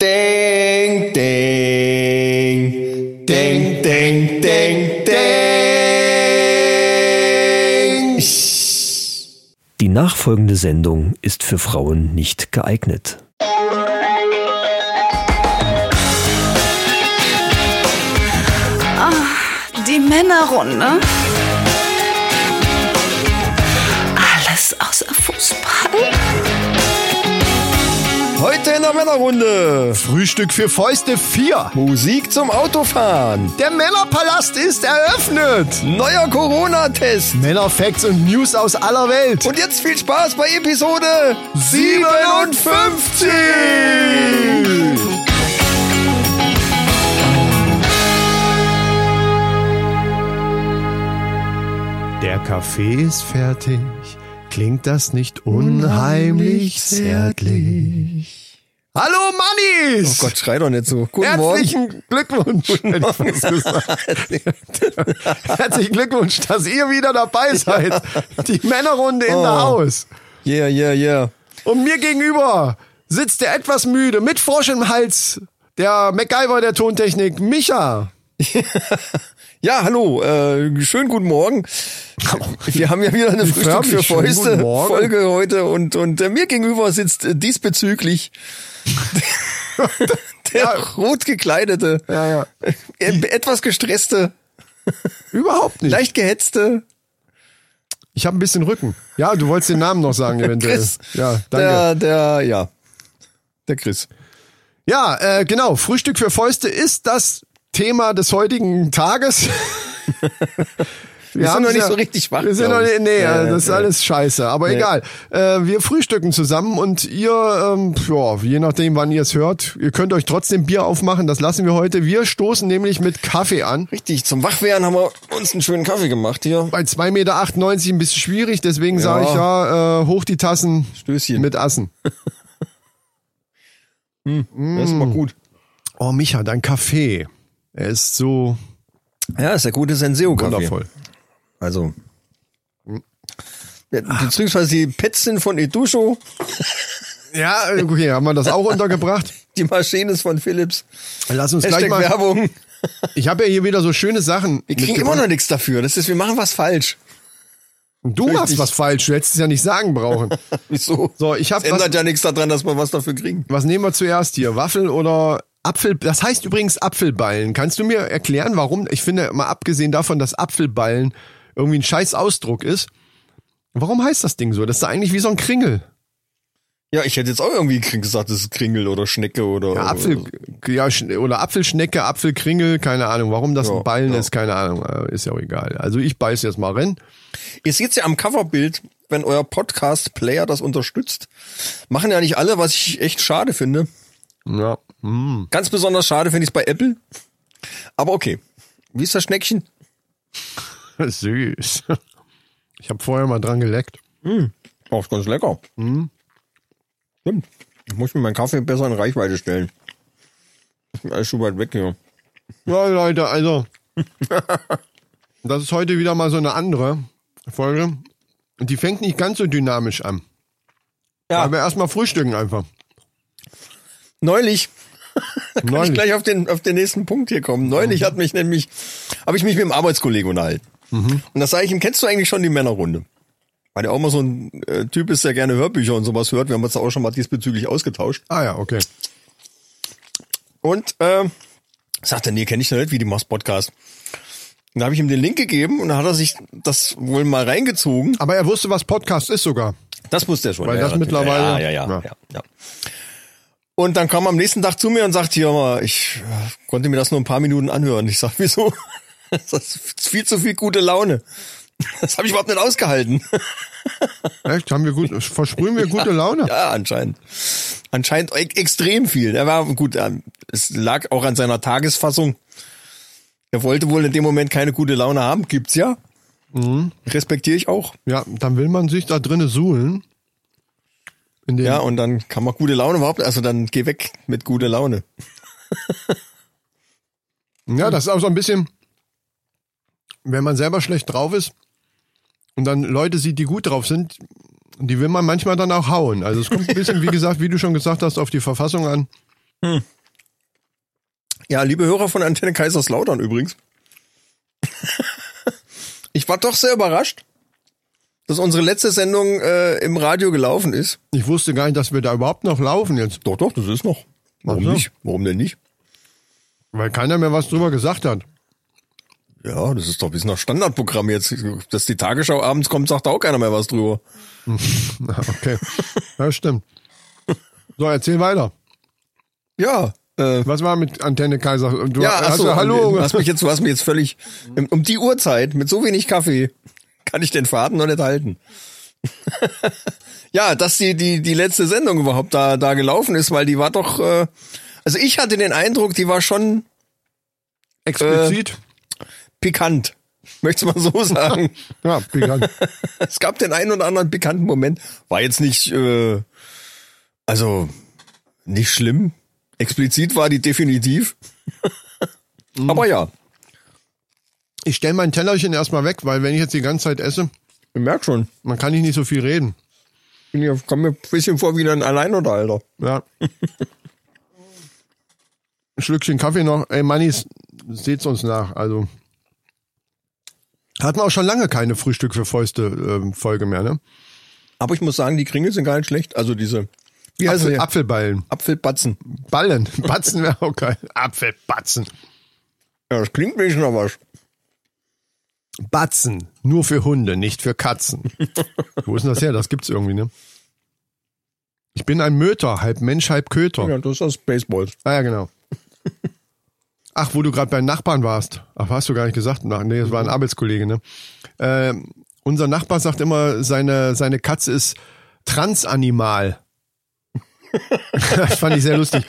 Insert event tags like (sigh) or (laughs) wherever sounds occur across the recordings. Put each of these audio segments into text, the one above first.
Ding, ding, ding, ding, ding, ding. Die nachfolgende Sendung ist für Frauen nicht geeignet. Die Männerrunde. Heute in der Männerrunde. Frühstück für Fäuste 4. Musik zum Autofahren. Der Männerpalast ist eröffnet. Neuer Corona-Test. Männerfacts und News aus aller Welt. Und jetzt viel Spaß bei Episode 57. Der Kaffee ist fertig. Klingt das nicht unheimlich zärtlich? Hallo Mannis! Oh Gott, schrei doch nicht so. Guten Herzlichen Glückwunsch. hätte ich fast gesagt. (laughs) Herzlichen Glückwunsch, dass ihr wieder dabei seid. Die Männerrunde in der Oh. Haus. Yeah, yeah, yeah. Und mir gegenüber sitzt der etwas müde, mit Frosch im Hals, der MacGyver der Tontechnik, Micha. (laughs) Ja, hallo, äh, schönen guten Morgen. Wir haben ja wieder eine Frühstück für Fäuste. Folge heute und, und äh, mir gegenüber sitzt äh, diesbezüglich (laughs) der Ja. rot gekleidete, Ja, ja. äh, etwas gestresste, Überhaupt nicht. leicht gehetzte Ich habe ein bisschen Rücken. Ja, du wolltest den Namen noch sagen eventuell. Chris. Ja, danke. Der, der, ja, der Chris. Ja, äh, genau. Frühstück für Fäuste ist das Thema des heutigen Tages. (laughs) Wir sind haben's noch nicht so richtig wach, Wir sind noch nicht, nee, Ja, das ist ja. alles scheiße. Aber egal. Äh, wir frühstücken zusammen und ihr, ähm, ja, je nachdem, wann ihr es hört, ihr könnt euch trotzdem Bier aufmachen. Das lassen wir heute. Wir stoßen nämlich mit Kaffee an. Richtig, zum Wachwerden haben wir uns einen schönen Kaffee gemaach hier. Bei 2,98 Meter ein bisschen schwierig, deswegen sage ich ja, äh, hoch die Tassen Stößchen. mit Assen. (laughs) Das ist mal gut. Oh, Micha, dein Kaffee. Er ist so Ja, ist der gute Senseo-Kaffee. wundervoll. Also. Ja, beziehungsweise die Petzen von Edusho, Ja, okay, haben wir das auch untergebracht? (laughs) die Maschine ist von Philips. Lass uns gleich Hashtag mal. Werbung. Ich habe ja hier wieder so schöne Sachen. Wir kriegen immer noch nichts dafür. Das ist, wir machen was falsch. Du machst was falsch, du hättest es ja nicht sagen brauchen. (laughs) Wieso? So, ich habe Das was, ändert ja nichts daran, dass wir was dafür kriegen. was nehmen wir zuerst hier? Waffel oder Apfel? Das heißt übrigens Apfelballen. Kannst du mir erklären, warum? Ich finde, mal abgesehen davon, dass Apfelballen irgendwie ein scheiß Ausdruck ist. Warum heißt das Ding so? Das ist da eigentlich wie so ein Kringel. Ja, ich hätte jetzt auch irgendwie gesagt, das ist Kringel oder Schnecke oder. Ja, Apfel, ja, oder Apfelschnecke, Apfelkringel, keine Ahnung. Warum das Ja, ein Ballen ja. ist, keine Ahnung. Äh, Ist ja auch egal. Also ich beiß jetzt mal rein. Ihr seht ja am Coverbild, wenn euer Podcast-Player das unterstützt. Machen ja nicht alle, was ich echt schade finde. Ja. Mm. Ganz besonders schade finde ich es bei Apple. Aber okay. Wie ist das Schneckchen? (laughs) Süß. Ich habe vorher mal dran geleckt. Oh, ist ganz lecker. Stimmt. Ich muss mir meinen Kaffee besser in Reichweite stellen. Bin alles schon weit weg hier. Ja, Leute, also. (laughs) das ist heute wieder mal so eine andere Folge. Und die fängt nicht ganz so dynamisch an. Ja. Aber erstmal frühstücken einfach. Neulich, (laughs) kann ich Neulich. gleich auf den, auf den nächsten Punkt hier kommen. Neulich hat mich nämlich, habe ich mich mit einem Arbeitskollegen unterhalten. Und das sage ich ihm, kennst du eigentlich schon die Männerrunde? Weil der auch mal so ein äh, Typ ist, der gerne Hörbücher und sowas hört. Wir haben uns da auch schon mal diesbezüglich ausgetauscht. Ah ja, okay. Und äh, sagte, nee, kenne ich noch nicht, wie die machst Podcast. Und da habe ich ihm den Link gegeben und dann hat er sich das wohl mal reingezogen. Aber er wusste, was Podcast ist sogar. Das wusste er schon. Weil ja, das mittlerweile- Ja, ja, ja, Ja. ja. ja, Und dann kam er am nächsten Tag zu mir und sagte, ja, mal, ich äh, konnte mir das nur ein paar Minuten anhören. Ich sag, wieso? (laughs) Das ist viel zu viel gute Laune. Das habe ich überhaupt nicht ausgehalten. (laughs) Echt? Haben wir gut, versprühen wir (laughs) gute Laune? Ja, anscheinend. Anscheinend e extrem viel. Er war gut, ähm, es lag auch an seiner Tagesfassung. Er wollte wohl in dem Moment keine gute Laune haben. Gibt's ja. Respektiere ich auch. Ja, dann will man sich da drinnen suhlen. Ja, und dann kann man gute Laune überhaupt, also dann geh weg mit gute Laune. (laughs) ja, das ist auch so ein bisschen, wenn man selber schlecht drauf ist und dann Leute sieht, die gut drauf sind, die will man manchmal dann auch hauen. Also es kommt ein bisschen, wie gesagt, wie du schon gesagt hast, auf die Verfassung an. (laughs) Ja, liebe Hörer von Antenne Kaiserslautern übrigens. (laughs) ich war doch sehr überrascht, dass unsere letzte Sendung äh, im Radio gelaufen ist. Ich wusste gar nicht, dass wir da überhaupt noch laufen jetzt. Doch, doch, das ist noch. Warum Ach so. nicht? Warum denn nicht? Weil keiner mehr was drüber gesagt hat. Ja, das ist doch ein bisschen nach Standardprogramm jetzt. Dass die Tagesschau abends kommt, sagt auch keiner mehr was drüber. (laughs) Ah, Okay. ja, stimmt. So, erzähl weiter. Ja, äh, Was war mit Antenne Kaiser? Du ja, hast achso, ja, hallo. Du hast mich jetzt, du hast mich jetzt völlig um die Uhrzeit mit so wenig Kaffee kann ich den Faden noch nicht halten. (laughs) ja, dass die die die letzte Sendung überhaupt da da gelaufen ist, weil die war doch. Äh, also ich hatte den Eindruck, die war schon Explizit. pikant. Möchte mal so sagen. (laughs) ja, pikant. (laughs) es gab den einen oder anderen pikanten Moment. War jetzt nicht, äh, also nicht schlimm. Explizit war die definitiv. Aber ja, Ich stelle mein Tellerchen erstmal weg, weil wenn ich jetzt die ganze Zeit esse, ich merk schon. man kann nicht so viel reden. Bin ja, komm mir ein bisschen vor wie ein Alleinunterhalter. Ja. Ein Schlückchen Kaffee noch. Ey, Mannis, seht's uns nach. Also. Hatten wir auch schon lange keine Frühstück für Fäuste ähm, Folge mehr, ne? Aber ich muss sagen, die Kringel sind gar nicht schlecht. Also diese, wie heißt Apfel? Apfelballen. Apfelbatzen. Ballen. (laughs) Batzen wäre auch geil. Apfelbatzen. Ja, das klingt nicht nach was. Batzen. Nur für Hunde, nicht für Katzen. (laughs) Wo ist denn das her? Das gibt's irgendwie, ne? Ich bin ein Möter, halb Mensch, halb Köter. Ja, das ist aus Baseballs. Ah ja, genau. (laughs) Ach, wo du gerade bei Nachbarn warst. Ach, hast du gar nicht gesagt? Ach, nee, das war ein Arbeitskollege, ne? Ähm, unser Nachbar sagt immer, seine, seine Katze ist transanimal. das (laughs) fand ich sehr lustig.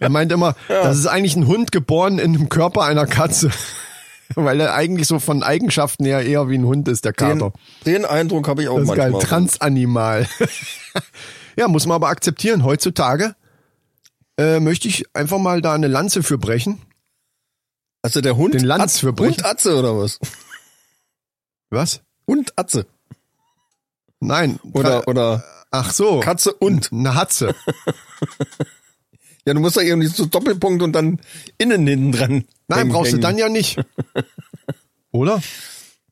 Er meint immer, das ist eigentlich ein Hund geboren in dem Körper einer Katze. (laughs) Weil er eigentlich so von Eigenschaften her eher wie ein Hund ist, der Den, Kater. den Eindruck habe ich auch Das ist geil, manchmal. transanimal. (laughs) ja, muss man aber akzeptieren. Heutzutage äh, möchte ich einfach mal da eine Lanze für brechen. also der Hund. Den Lanz At- für brechen. Hund Atze oder was? Was? Hund Atze. Nein. Oder, oder Ach so. Katze und. Eine Hatze. (laughs) Ja, du musst da irgendwie so Doppelpunkt und dann innen hinten dran. Nein, hängen- brauchst du dann ja nicht. (laughs) Oder?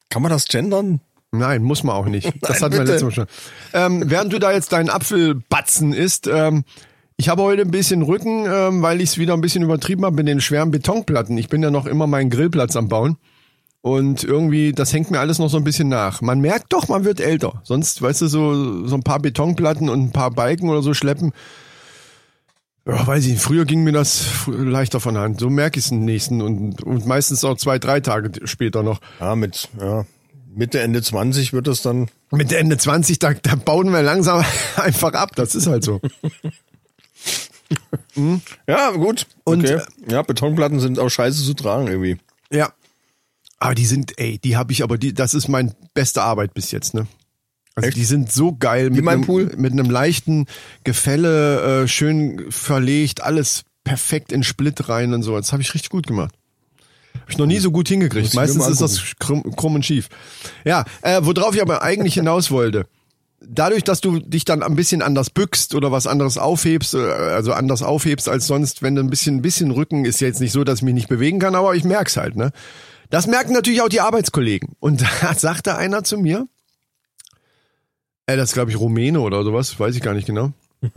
Kann man das gendern? Nein, muss man auch nicht. (laughs) Das Nein, hatten wir letztes Mal schon. Ähm, während du da jetzt deinen Apfelbatzen isst, ähm, ich habe heute ein bisschen Rücken, ähm, weil ich es wieder ein bisschen übertrieben habe mit den schweren Betonplatten. Ich bin ja noch immer meinen Grillplatz am Bauen. Und irgendwie, das hängt mir alles noch so ein bisschen nach. Man merkt doch, man wird älter. Sonst, weißt du, so, so ein paar Betonplatten und ein paar Balken oder so schleppen. Ja, weiß ich nicht. Früher ging mir das leichter von Hand. So merke ich es im nächsten und, und meistens auch zwei, drei Tage später noch. Ja, mit, ja, Mitte, Ende 20 wird das dann. Mit Ende 20, da, da bauen wir langsam (laughs) einfach ab. Das ist halt so. (laughs) Ja, gut. Und, okay. ja, Betonplatten sind auch scheiße zu tragen irgendwie. Ja. Aber die sind, ey, die habe ich aber, die, das ist meine beste Arbeit bis jetzt, ne? Also Echt? die sind so geil mit mein einem, Pool? mit einem leichten Gefälle, äh, schön verlegt, alles perfekt in Split rein und so. Das habe ich richtig gut gemacht. Habe ich noch nie so gut hingekriegt. Meistens ist das krumm, krumm und schief. Ja, äh, worauf ich aber eigentlich hinaus wollte. Dadurch, dass du dich dann ein bisschen anders bückst oder was anderes aufhebst, äh, also anders aufhebst als sonst, wenn du ein bisschen, ein bisschen Rücken ist ja jetzt nicht so, dass ich mich nicht bewegen kann, aber ich merk's halt, ne? Das merken natürlich auch die Arbeitskollegen. Und (laughs) da sagte einer zu mir, äh, das ist glaube ich Rumäne oder sowas, weiß ich gar nicht genau. (laughs)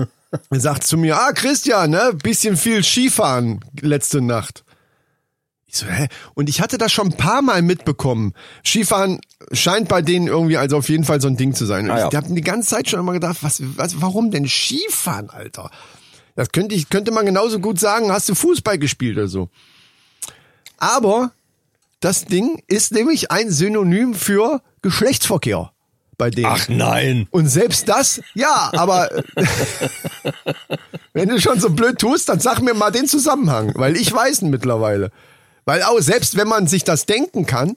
Er sagt zu mir, ah Christian, ne, bisschen viel Skifahren letzte Nacht. Ich so, hä? Und ich hatte das schon ein paar Mal mitbekommen. Skifahren scheint bei denen irgendwie also auf jeden Fall so ein Ding zu sein. Ah, ja. ich habe die ganze Zeit schon immer gedacht, was, was, warum denn Skifahren, Alter? Das könnte ich, könnte man genauso gut sagen, hast du Fußball gespielt oder so. Aber das Ding ist nämlich ein Synonym für Geschlechtsverkehr bei denen. Ach nein. Und selbst das, ja, aber (laughs) wenn du schon so blöd tust, dann sag mir mal den Zusammenhang, weil ich weiß ihn mittlerweile. Weil auch selbst wenn man sich das denken kann,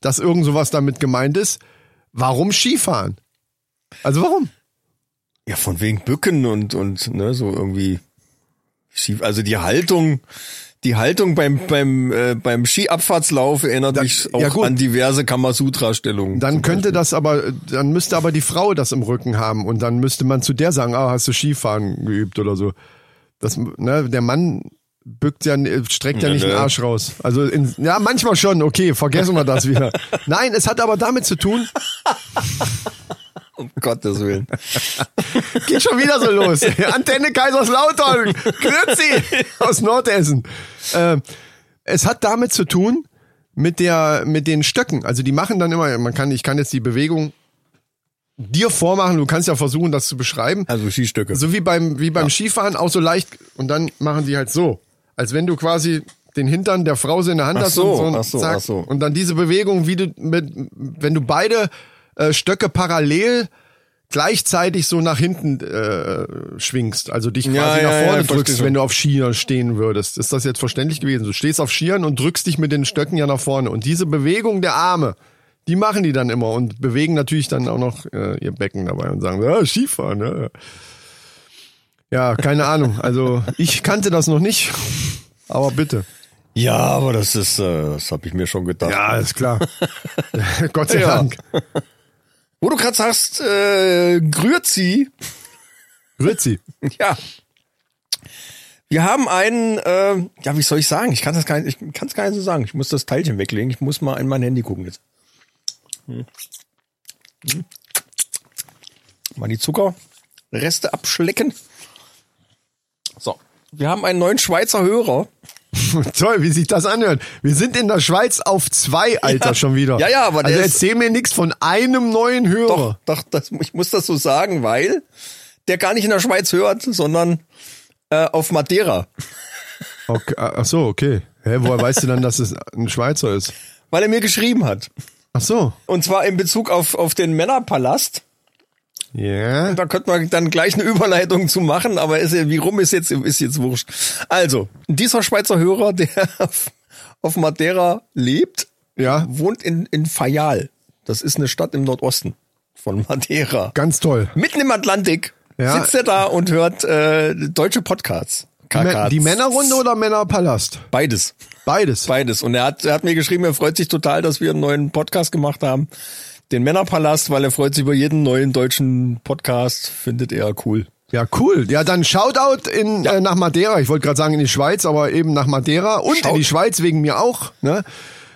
dass irgend sowas damit gemeint ist, warum Skifahren? Also warum? Ja, von wegen Bücken und, und, ne, so irgendwie. Also die Haltung, die Haltung beim, beim, äh, beim Skiabfahrtslauf erinnert Da- mich auch ja, an diverse Kamasutra-Stellungen. Dann könnte Beispiel. das aber, dann müsste aber die Frau das im Rücken haben und dann müsste man zu der sagen, ah, hast du Skifahren geübt oder so. Das, ne, der Mann bückt ja, streckt ja Nö, nicht den nö. Arsch raus. Also in, ja, manchmal schon. Okay, vergessen wir das wieder. (laughs) Nein, es hat aber damit zu tun. Um Gottes Willen. (laughs) Geht schon wieder so los. (laughs) Antenne Kaiserslautern. Grüezi aus Nordhessen. Ähm, es hat damit zu tun mit der, mit den Stöcken. Also die machen dann immer, man kann, ich kann jetzt die Bewegung dir vormachen. Du kannst ja versuchen, das zu beschreiben. Also Skistöcke. So wie beim, wie beim Skifahren, auch so leicht. Und dann machen die halt so. Als wenn du quasi den Hintern der Frau so in der Hand Ach hast so, und so, ach so, zack. ach so. Und dann diese Bewegung, wie du mit, wenn du beide äh, Stöcke parallel gleichzeitig so nach hinten äh, schwingst, also dich quasi Ja, nach ja, vorne ja, drückst, wenn du auf Skiern stehen würdest. Ist das jetzt verständlich gewesen? Du stehst auf Skiern und drückst dich mit den Stöcken ja nach vorne. Und diese Bewegung der Arme, die machen die dann immer und bewegen natürlich dann auch noch äh, ihr Becken dabei und sagen, ja, Skifahren, ne? Ja, keine Ahnung. Also ich kannte das noch nicht, aber bitte. Ja, aber das ist, äh, das habe ich mir schon gedacht. Ja, ist klar. (laughs) Gott sei Ja. Dank. Wo du gerade sagst, äh, Grüezi, Grüezi. (laughs) ja. Wir haben einen, äh, ja, wie soll ich sagen? Ich kann das gar nicht, ich kann es gar nicht so sagen. Ich muss das Teilchen weglegen. Ich muss mal in mein Handy gucken jetzt. Hm. Hm. Mal die Zuckerreste abschlecken. So. Wir haben einen neuen Schweizer Hörer. (laughs) Toll, wie sich das anhört. Wir sind in der Schweiz auf zwei, Alter, Ja. schon wieder. Ja, ja, aber Also der ist- erzähl mir nichts von einem neuen Hörer. Doch, doch, das, ich muss das so sagen, weil der gar nicht in der Schweiz hört, sondern äh, auf Madeira. Okay, ach so, okay. Hä, woher weißt du dann, dass es ein Schweizer ist? Weil er mir geschrieben hat. Ach so. Und zwar in Bezug auf, auf den Männerpalast. Ja. Da könnte man dann gleich eine Überleitung zu machen, aber ist, ja- wie rum ist jetzt, ist jetzt wurscht. Also, dieser Schweizer Hörer, der auf, (laughs) auf Madeira lebt, Ja. wohnt in, in Fayal. Das ist eine Stadt im Nordosten von Madeira. Ganz toll. Mitten im Atlantik Ja. sitzt er da und hört äh, deutsche Podcasts. KKs. die Männerrunde oder Männerpalast? Beides. Beides. Beides. Und er hat, er hat mir geschrieben, er freut sich total, dass wir einen neuen Podcast gemacht haben. Den Männerpalast, weil er freut sich über jeden neuen deutschen Podcast, findet er cool. Ja, cool. Ja, dann Shoutout in, Äh, nach Madeira. Ich wollte gerade sagen in die Schweiz, aber eben nach Madeira und Shout- in die Schweiz wegen mir auch. Ne?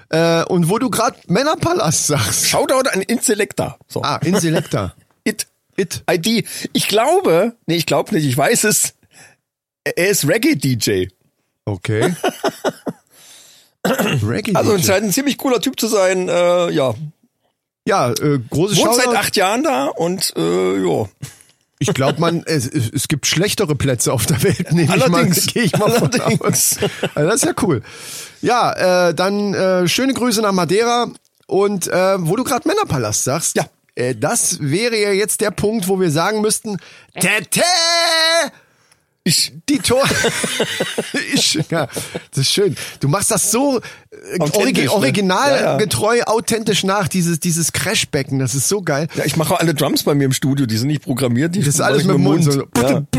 Äh, und wo du gerade Männerpalast (laughs) sagst. Shoutout an Inselecta. So. Ah, Inselecta. (laughs) It. It. ID. Ich glaube, nee, ich glaube nicht, ich weiß es. Er ist Reggae-DJ. Okay. (laughs) Reggae. Also DJ. scheint ein ziemlich cooler Typ zu sein. Äh, ja, ja, äh, großes wohnt seit acht Jahren da und äh, ja. Ich glaube, man es, es es gibt schlechtere Plätze auf der Welt. Nehme Allerdings. ich mal, (laughs) gehe ich mal von Allerdings. aus. Also das ist ja cool. Ja, äh, dann äh, schöne Grüße nach Madeira und äh, wo du gerade Männerpalast sagst. Ja. Äh, das wäre ja jetzt der Punkt, wo wir sagen müssten, Tete! Ich, Die Tor. (laughs) ich, ja, das ist schön. Du machst das so äh, origi ne? originalgetreu, authentisch nach, dieses, dieses Crashbecken. Das ist so geil. ja, ich mache alle Drums bei mir im Studio, die sind nicht programmiert. Die Das ist alles mit dem Mund. So. Ja. (laughs) (laughs)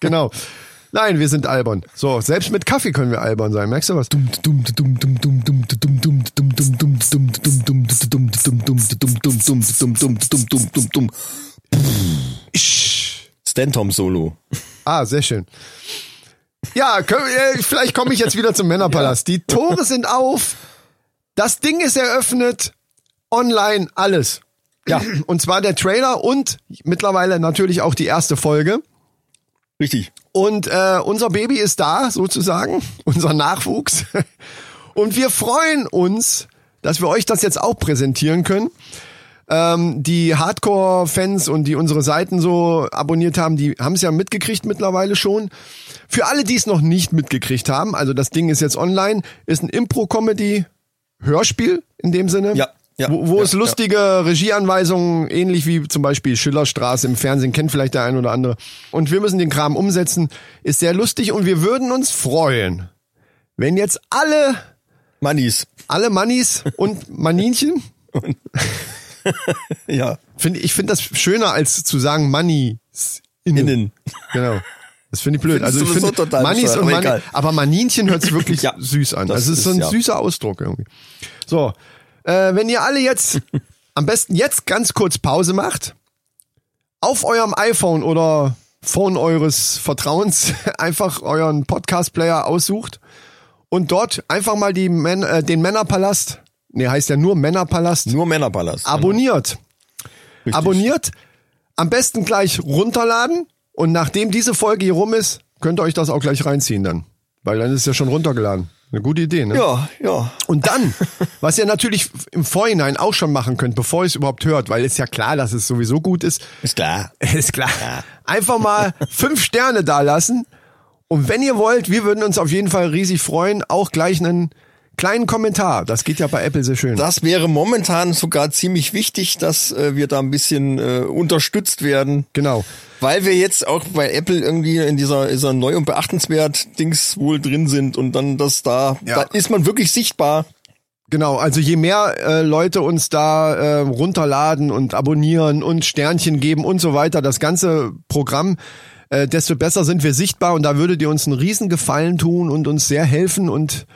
Genau. Nein, wir sind albern. So, selbst mit Kaffee können wir albern sein. Merkst du was? Stantom Solo. Ah, sehr schön. Ja, können, äh, vielleicht komme ich jetzt wieder zum Männerpalast. Die Tore sind auf. Das Ding ist eröffnet. Online, alles. Ja. Und zwar der Trailer und mittlerweile natürlich auch die erste Folge. Richtig. Und äh, unser Baby ist da, sozusagen, (laughs) unser Nachwuchs. (laughs) Und wir freuen uns, dass wir euch das jetzt auch präsentieren können. Ähm, die Hardcore-Fans und die unsere Seiten so abonniert haben, die haben es ja mitgekriegt mittlerweile schon. Für alle, die es noch nicht mitgekriegt haben, also das Ding ist jetzt online, ist ein Impro-Comedy-Hörspiel in dem Sinne. Ja, ja, wo wo ja, es lustige Regieanweisungen, ähnlich wie zum Beispiel Schillerstraße im Fernsehen, kennt vielleicht der ein oder andere. Und wir müssen den Kram umsetzen. Ist sehr lustig und wir würden uns freuen, wenn jetzt alle, Mannis. alle Mannis und Maninchen, (laughs) Ja. finde ich finde das schöner als zu sagen Mannis innen. Innen. Genau. Das finde ich blöd. Findest Also ich finde total Mannis und egal. aber Maninchen hört sich wirklich (laughs) Ja, süß an. das Also es ist so ist, ein ja. süßer Ausdruck irgendwie. So, äh, wenn ihr alle jetzt (laughs) am besten jetzt ganz kurz Pause macht, auf eurem iPhone oder Phone eures Vertrauens (laughs) einfach euren Podcast-Player aussucht und dort einfach mal die Män äh, den Männerpalast, nee, heißt ja nur Männerpalast, Nur Männerpalast. abonniert. Richtig. Abonniert, am besten gleich runterladen und nachdem diese Folge hier rum ist, könnt ihr euch das auch gleich reinziehen dann. Weil dann ist es ja schon runtergeladen. Eine gute Idee, ne? Ja, ja. Und dann, was ihr natürlich im Vorhinein auch schon machen könnt, bevor ihr es überhaupt hört, weil es ja klar, dass es sowieso gut ist, Ist klar. (laughs) ist klar. Einfach mal fünf Sterne da lassen. Und wenn ihr wollt, wir würden uns auf jeden Fall riesig freuen, auch gleich einen kleinen Kommentar. Das geht ja bei Apple sehr schön. Das wäre momentan sogar ziemlich wichtig, dass äh, wir da ein bisschen äh, unterstützt werden. Genau. Weil wir jetzt auch bei Apple irgendwie in dieser, dieser neu und beachtenswert Dings wohl drin sind und dann das da, Ja. da ist man wirklich sichtbar. Genau, also je mehr äh, Leute uns da äh, runterladen und abonnieren und Sternchen geben und so weiter, das ganze Programm, äh, desto besser sind wir sichtbar und da würdet ihr uns einen riesen Gefallen tun und uns sehr helfen und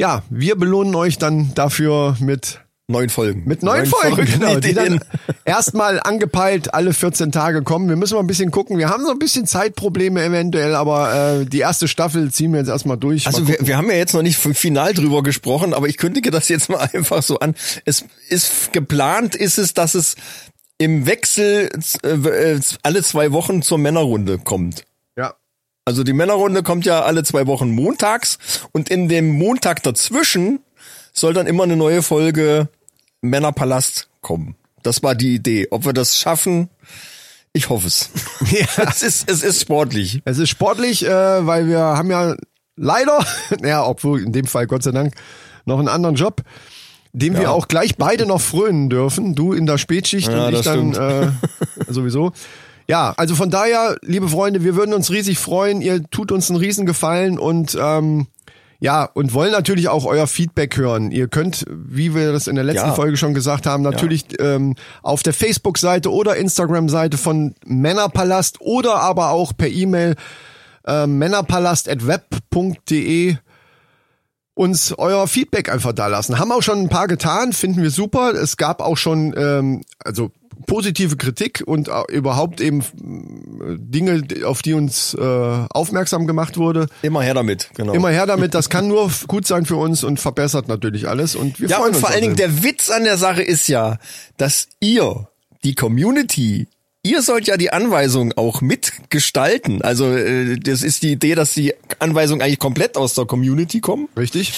ja, wir belohnen euch dann dafür mit Neun Folgen. mit neuen Folgen, verrückten genau, (laughs) die dann (laughs) erstmal angepeilt alle 14 Tage kommen. Wir müssen mal ein bisschen gucken. Wir haben so ein bisschen Zeitprobleme eventuell, aber äh, die erste Staffel ziehen wir jetzt erstmal durch. Also wir, wir haben ja jetzt noch nicht final drüber gesprochen, aber ich kündige das jetzt mal (laughs) einfach so an. Es ist geplant, ist es, dass es im Wechsel äh, äh, alle zwei Wochen zur Männerrunde kommt. Ja. Also die Männerrunde kommt ja alle zwei Wochen montags und in dem Montag dazwischen soll dann immer eine neue Folge Männerpalast kommen. Das war die Idee. Ob wir das schaffen, ich hoffe es. (laughs) Ja. (laughs) es ist es ist sportlich. Es ist sportlich, äh, weil wir haben ja leider, (laughs) ja, obwohl in dem Fall Gott sei Dank noch einen anderen Job, dem wir auch gleich beide noch frönen dürfen. Du in der Spätschicht Ja, und ich dann äh, sowieso. Ja, also von daher, liebe Freunde, wir würden uns riesig freuen. Ihr tut uns einen riesen Gefallen und ähm, ja, und wollen natürlich auch euer Feedback hören. Ihr könnt, wie wir das in der letzten Ja. Folge schon gesagt haben, natürlich ähm, auf der Facebook-Seite oder Instagram-Seite von Männerpalast oder aber auch per E-Mail äh, männerpalast.web.de uns euer Feedback einfach da lassen. Haben auch schon ein paar getan, finden wir super. Es gab auch schon ähm, also positive Kritik und äh, überhaupt eben äh, Dinge, auf die uns äh, aufmerksam gemacht wurde. Immer her damit, genau. Immer her damit, das (laughs) kann nur gut sein für uns und verbessert natürlich alles. Und wir Ja, freuen und uns vor allen Dingen der Witz an der Sache ist ja, dass ihr, die Community, ihr sollt ja die Anweisung auch mitgestalten. Also äh, das ist die Idee, dass die Anweisungen eigentlich komplett aus der Community kommen. Richtig?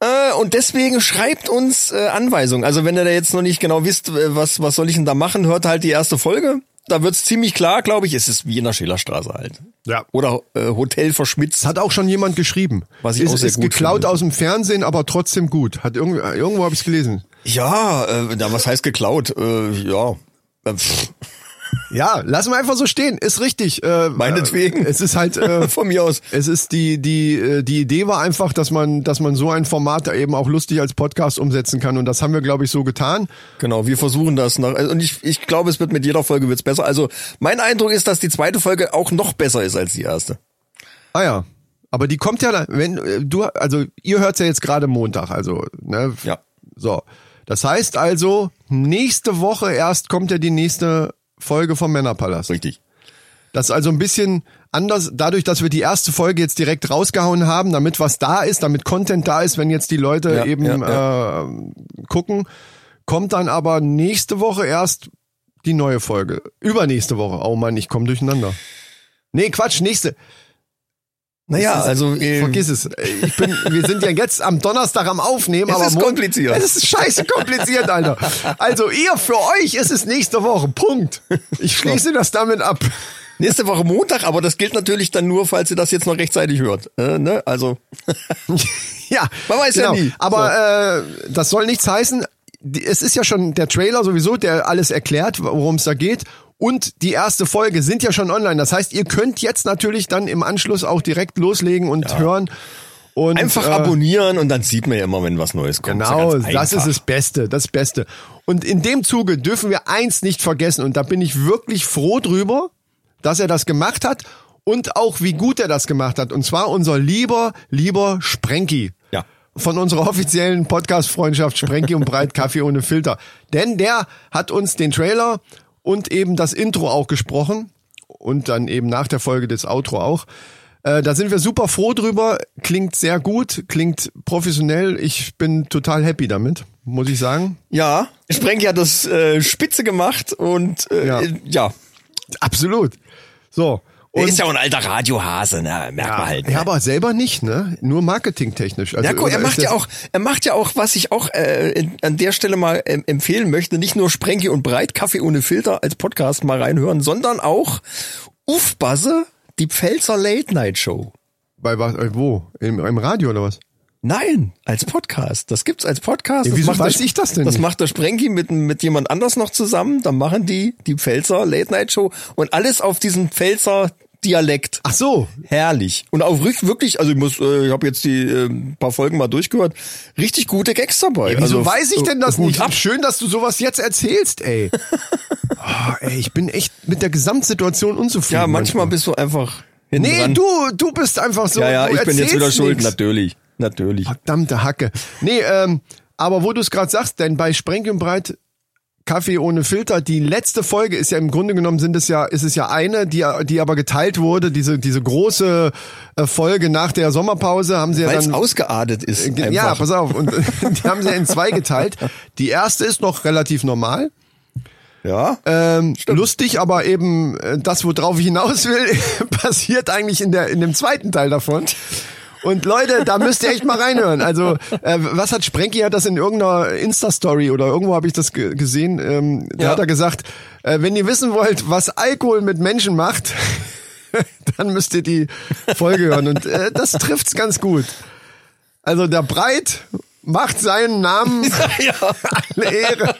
Äh, und deswegen schreibt uns äh, Anweisungen. Also wenn ihr da jetzt noch nicht genau wisst, äh, was, was soll ich denn da machen, hört halt die erste Folge. Da wird's ziemlich klar, glaube ich. Es ist wie in der Schillerstraße halt. Ja. Oder äh, Hotel verschmitzt. Hat auch schon jemand geschrieben. Was ich ist, auch sehr ist gut geklaut finde. aus dem Fernsehen, aber trotzdem gut. Hat irgendwo, irgendwo habe ich es gelesen. Ja, äh, na, was heißt geklaut? Äh, ja. Äh, pff, Ja, lassen wir einfach so stehen. Ist richtig. Äh, Meinetwegen. Äh, es ist halt. Äh, (laughs) Von mir aus. Es ist die die äh, die Idee war einfach, dass man dass man so ein Format eben auch lustig als Podcast umsetzen kann und das haben wir glaube ich so getan. Genau, wir versuchen das nach, und ich, ich glaube, es wird mit jeder Folge wird's besser. Also mein Eindruck ist, dass die zweite Folge auch noch besser ist als die erste. Ah ja, aber die kommt ja wenn äh, du also ihr hört's ja jetzt gerade Montag, also ne Ja. so. Das heißt also nächste Woche erst kommt ja die nächste Folge vom Männerpalast. Richtig. Das ist also ein bisschen anders, dadurch, dass wir die erste Folge jetzt direkt rausgehauen haben, damit was da ist, damit Content da ist, wenn jetzt die Leute Ja, eben ja, Äh, gucken, kommt dann aber nächste Woche erst die neue Folge. Übernächste Woche. Oh Mann, ich komme durcheinander. Nee, Quatsch, nächste. Naja, ist- also äh, Vergiss es. Ich bin, wir sind ja jetzt am Donnerstag am Aufnehmen, Es aber ist kompliziert. Es ist scheiße kompliziert, Alter. Also ihr, für euch ist es nächste Woche. Punkt. Ich schließe das damit ab. nächste Woche Montag, aber das gilt natürlich dann nur, falls ihr das jetzt noch rechtzeitig hört. Äh, ne? Also (laughs) Ja, Man weiß ja nie. Aber äh, das soll nichts heißen. Es ist ja schon der Trailer sowieso, der alles erklärt, worum es da geht. Und die erste Folge sind ja schon online. Das heißt, ihr könnt jetzt natürlich dann im Anschluss auch direkt loslegen und hören. Und, einfach äh, abonnieren und dann sieht man ja immer, wenn was Neues kommt. Genau, ja ganz das ist das Beste, das Beste. Und in dem Zuge dürfen wir eins nicht vergessen und da bin ich wirklich froh drüber, dass er das gemacht hat und auch wie gut er das gemacht hat. Und zwar unser lieber, lieber Sprenki. Ja. von unserer offiziellen Podcast-Freundschaft Sprenki und Breit Kaffee ohne Filter. Denn der hat uns den Trailer und eben das Intro auch gesprochen und dann eben nach der Folge das Outro auch. Äh, da sind wir super froh drüber. Klingt sehr gut, klingt professionell. Ich bin total happy damit, muss ich sagen. Ja, Sprenki hat das äh, spitze gemacht und äh, ja. ja. Absolut. So. Er Und ist ja auch ein alter Radiohase, ne? merkt man halt. Ne? ja, aber selber nicht, ne? Nur marketingtechnisch. Also, Ja, guck, er macht ja auch, er macht ja auch, was ich auch äh, in, an der Stelle mal ähm, empfehlen möchte, nicht nur Sprenki und Breit, Kaffee ohne Filter als Podcast mal reinhören, sondern auch Ufbasse, die Pfälzer Late Night Show. Bei was? äh, Wo? Im, Im Radio oder was? Nein, als Podcast. Das gibt's als Podcast. Ja, Das wieso macht der weiß Sp- ich das denn Das nicht? macht der Sprenki mit, mit jemand anders noch zusammen. Dann machen die die Pfälzer Late Night Show und alles auf diesen Pfälzer Dialekt. Ach so. Herrlich. Und auch wirklich, also ich muss, äh, ich habe jetzt die äh, paar Folgen mal durchgehört, richtig gute Gags dabei. Wieso also, weiß ich denn das Hut nicht? Ab. Schön, dass du sowas jetzt erzählst, ey. oh, (laughs) ey, ich bin echt mit der Gesamtsituation unzufrieden. Ja, manchmal bist du einfach hinten Nee, dran. du, du bist einfach so. Ja, ja, ich bin jetzt wieder schuld. nix. Natürlich, natürlich. Verdammte Hacke. Nee, ähm, aber wo du es gerade sagst, denn bei Sprenkel und Breit Kaffee ohne Filter, die letzte Folge ist ja im Grunde genommen sind es ja, ist es ja eine, die, die aber geteilt wurde, diese, diese große äh, Folge nach der Sommerpause haben sie ja Weil es dann. ausgeartet ist. Ge- Ja, einfach. pass auf. Und (laughs) die haben sie ja in zwei geteilt. Die erste ist noch relativ normal. Ja. Ähm, lustig, aber eben äh, das, worauf ich hinaus will, (laughs) passiert eigentlich in, der, in dem zweiten Teil davon. Und Leute, da müsst ihr echt mal reinhören. Also, äh, was hat Sprenki hat das in irgendeiner Insta-Story oder irgendwo habe ich das ge gesehen. Ähm, Da Ja. hat er gesagt, äh, wenn ihr wissen wollt, was Alkohol mit Menschen macht, (laughs) dann müsst ihr die Folge hören. Und äh, das trifft's ganz gut. Also der Breit macht seinen Namen (laughs) ja. eine Ehre.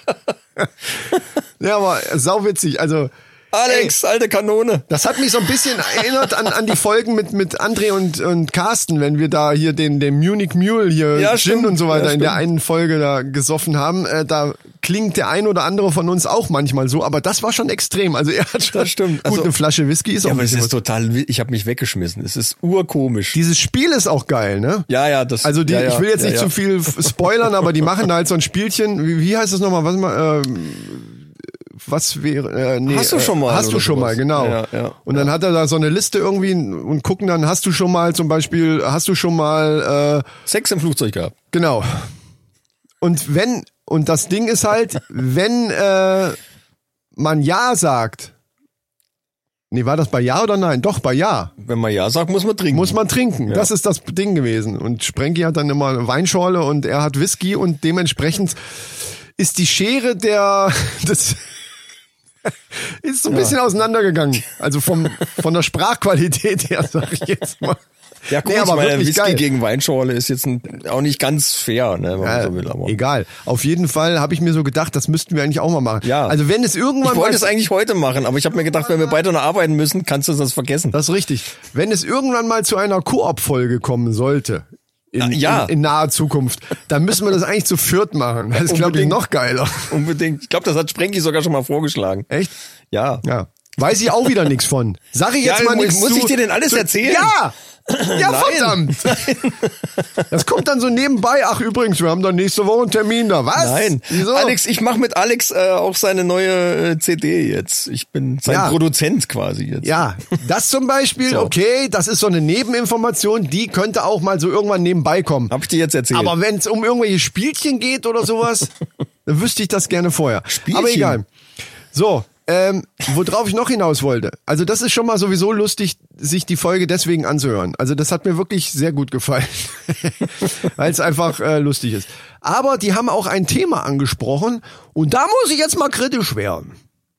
ja, aber sauwitzig. Also Alex, alte Kanone. das hat mich so ein bisschen erinnert an, an die Folgen mit, mit André und, und Carsten, wenn wir da hier den, den Munich Mule hier, Ja, Gin und so weiter Ja, in der einen Folge da gesoffen haben. Äh, da klingt der ein oder andere von uns auch manchmal so, aber das war schon extrem. Also er hat schon Das stimmt. gut Also- eine Flasche Whisky ist auch Ja, aber ein es ist total, ich habe mich weggeschmissen. Es ist urkomisch. Dieses Spiel ist auch geil, ne? Ja, ja, das. Also die, ja, ja, ich will jetzt nicht zu viel spoilern, aber die machen da halt so ein Spielchen. Wie, wie heißt das nochmal? Was mal? Ähm, was wäre? Äh, nee, Hast du äh, schon mal Hast du schon sowas. mal, genau. Ja, ja. und dann hat er da so eine Liste irgendwie und gucken dann, hast du schon mal zum Beispiel, hast du schon mal, äh, Sex im Flugzeug gehabt. genau. Und wenn und das Ding ist halt, wenn äh, man ja sagt. Nee, war das bei Ja oder nein? Doch, bei Ja. Wenn man ja sagt, muss man trinken. Muss man trinken. Das ist das Ding gewesen. Und Sprenki hat dann immer eine Weinschorle und er hat Whisky und dementsprechend ist die Schere der (laughs) des (laughs) ist so ein bisschen auseinandergegangen. Also vom von der Sprachqualität her, sag ich jetzt mal. Ja, gut, Nee, aber meine, Whisky geil. gegen Weinschorle ist jetzt ein, auch nicht ganz fair, ne, wenn man Äh, so will. Aber egal. Auf jeden Fall habe ich mir so gedacht, das müssten wir eigentlich auch mal machen. Ja. Also wenn es irgendwann ich wollte es eigentlich heute machen, aber ich habe mir gedacht, wenn wir beide noch arbeiten müssen, kannst du das vergessen. das ist richtig. Wenn es irgendwann mal zu einer Koop-Folge kommen sollte, in, Ah, ja. in, in naher Zukunft, dann müssen wir das eigentlich zu viert machen. Das ist, glaube ich, noch geiler. Unbedingt. Ich glaube, das hat Sprenki sogar schon mal vorgeschlagen. Echt? Ja. Ja. Weiß ich auch wieder nichts von. Sag ich jetzt Ja, mal nichts muss zu, ich dir denn alles zu, erzählen? Ja! (clears throat) (clears throat) Ja, Nein. verdammt! (laughs) Das kommt dann so nebenbei. Ach, übrigens, wir haben dann nächste Woche einen Termin da. Was? Nein, Wieso? Alex, ich mache mit Alex äh, auch seine neue äh, CD jetzt. Ich bin sein Ja. Produzent quasi jetzt. Ja, das zum Beispiel, (laughs) So. okay, das ist so eine Nebeninformation, die könnte auch mal so irgendwann nebenbei kommen. Hab ich dir jetzt erzählt. Aber wenn es um irgendwelche Spielchen geht oder sowas, (laughs) dann wüsste ich das gerne vorher. Spielchen? Aber egal. So, ähm, worauf ich noch hinaus wollte. Also das ist schon mal sowieso lustig, sich die Folge deswegen anzuhören. Also das hat mir wirklich sehr gut gefallen, (laughs) weil es einfach äh, lustig ist. Aber die haben auch ein Thema angesprochen und da muss ich jetzt mal kritisch werden.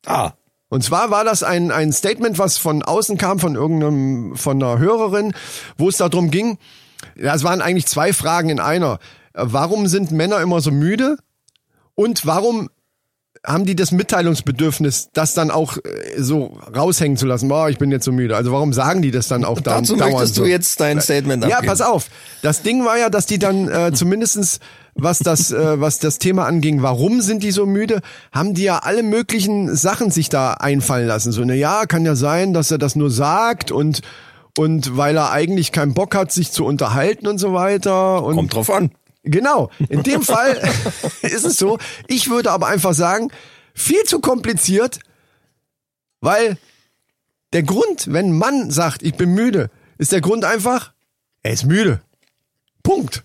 ah, Und zwar war das ein, ein Statement, was von außen kam, von irgendeinem, von einer Hörerin, wo es darum ging, ja, es waren eigentlich zwei Fragen in einer. Warum sind Männer immer so müde? Und warum haben die das Mitteilungsbedürfnis, das dann auch äh, so raushängen zu lassen? Boah, ich bin jetzt so müde. Also warum sagen die das dann auch da, dazu möchtest so? du jetzt dein Statement Ja, abgeben. pass auf. Das Ding war ja, dass die dann äh, (laughs) zumindestens was das äh, was das Thema anging, warum sind die so müde, haben die ja alle möglichen Sachen sich da einfallen lassen. So, na ja, kann ja sein, dass er das nur sagt und und weil er eigentlich keinen Bock hat, sich zu unterhalten und so weiter. Und Kommt drauf an. Genau. In dem Fall (laughs) ist es so. Ich würde aber einfach sagen, viel zu kompliziert, weil der Grund, wenn ein Mann sagt, ich bin müde, ist der Grund einfach, er ist müde. Punkt.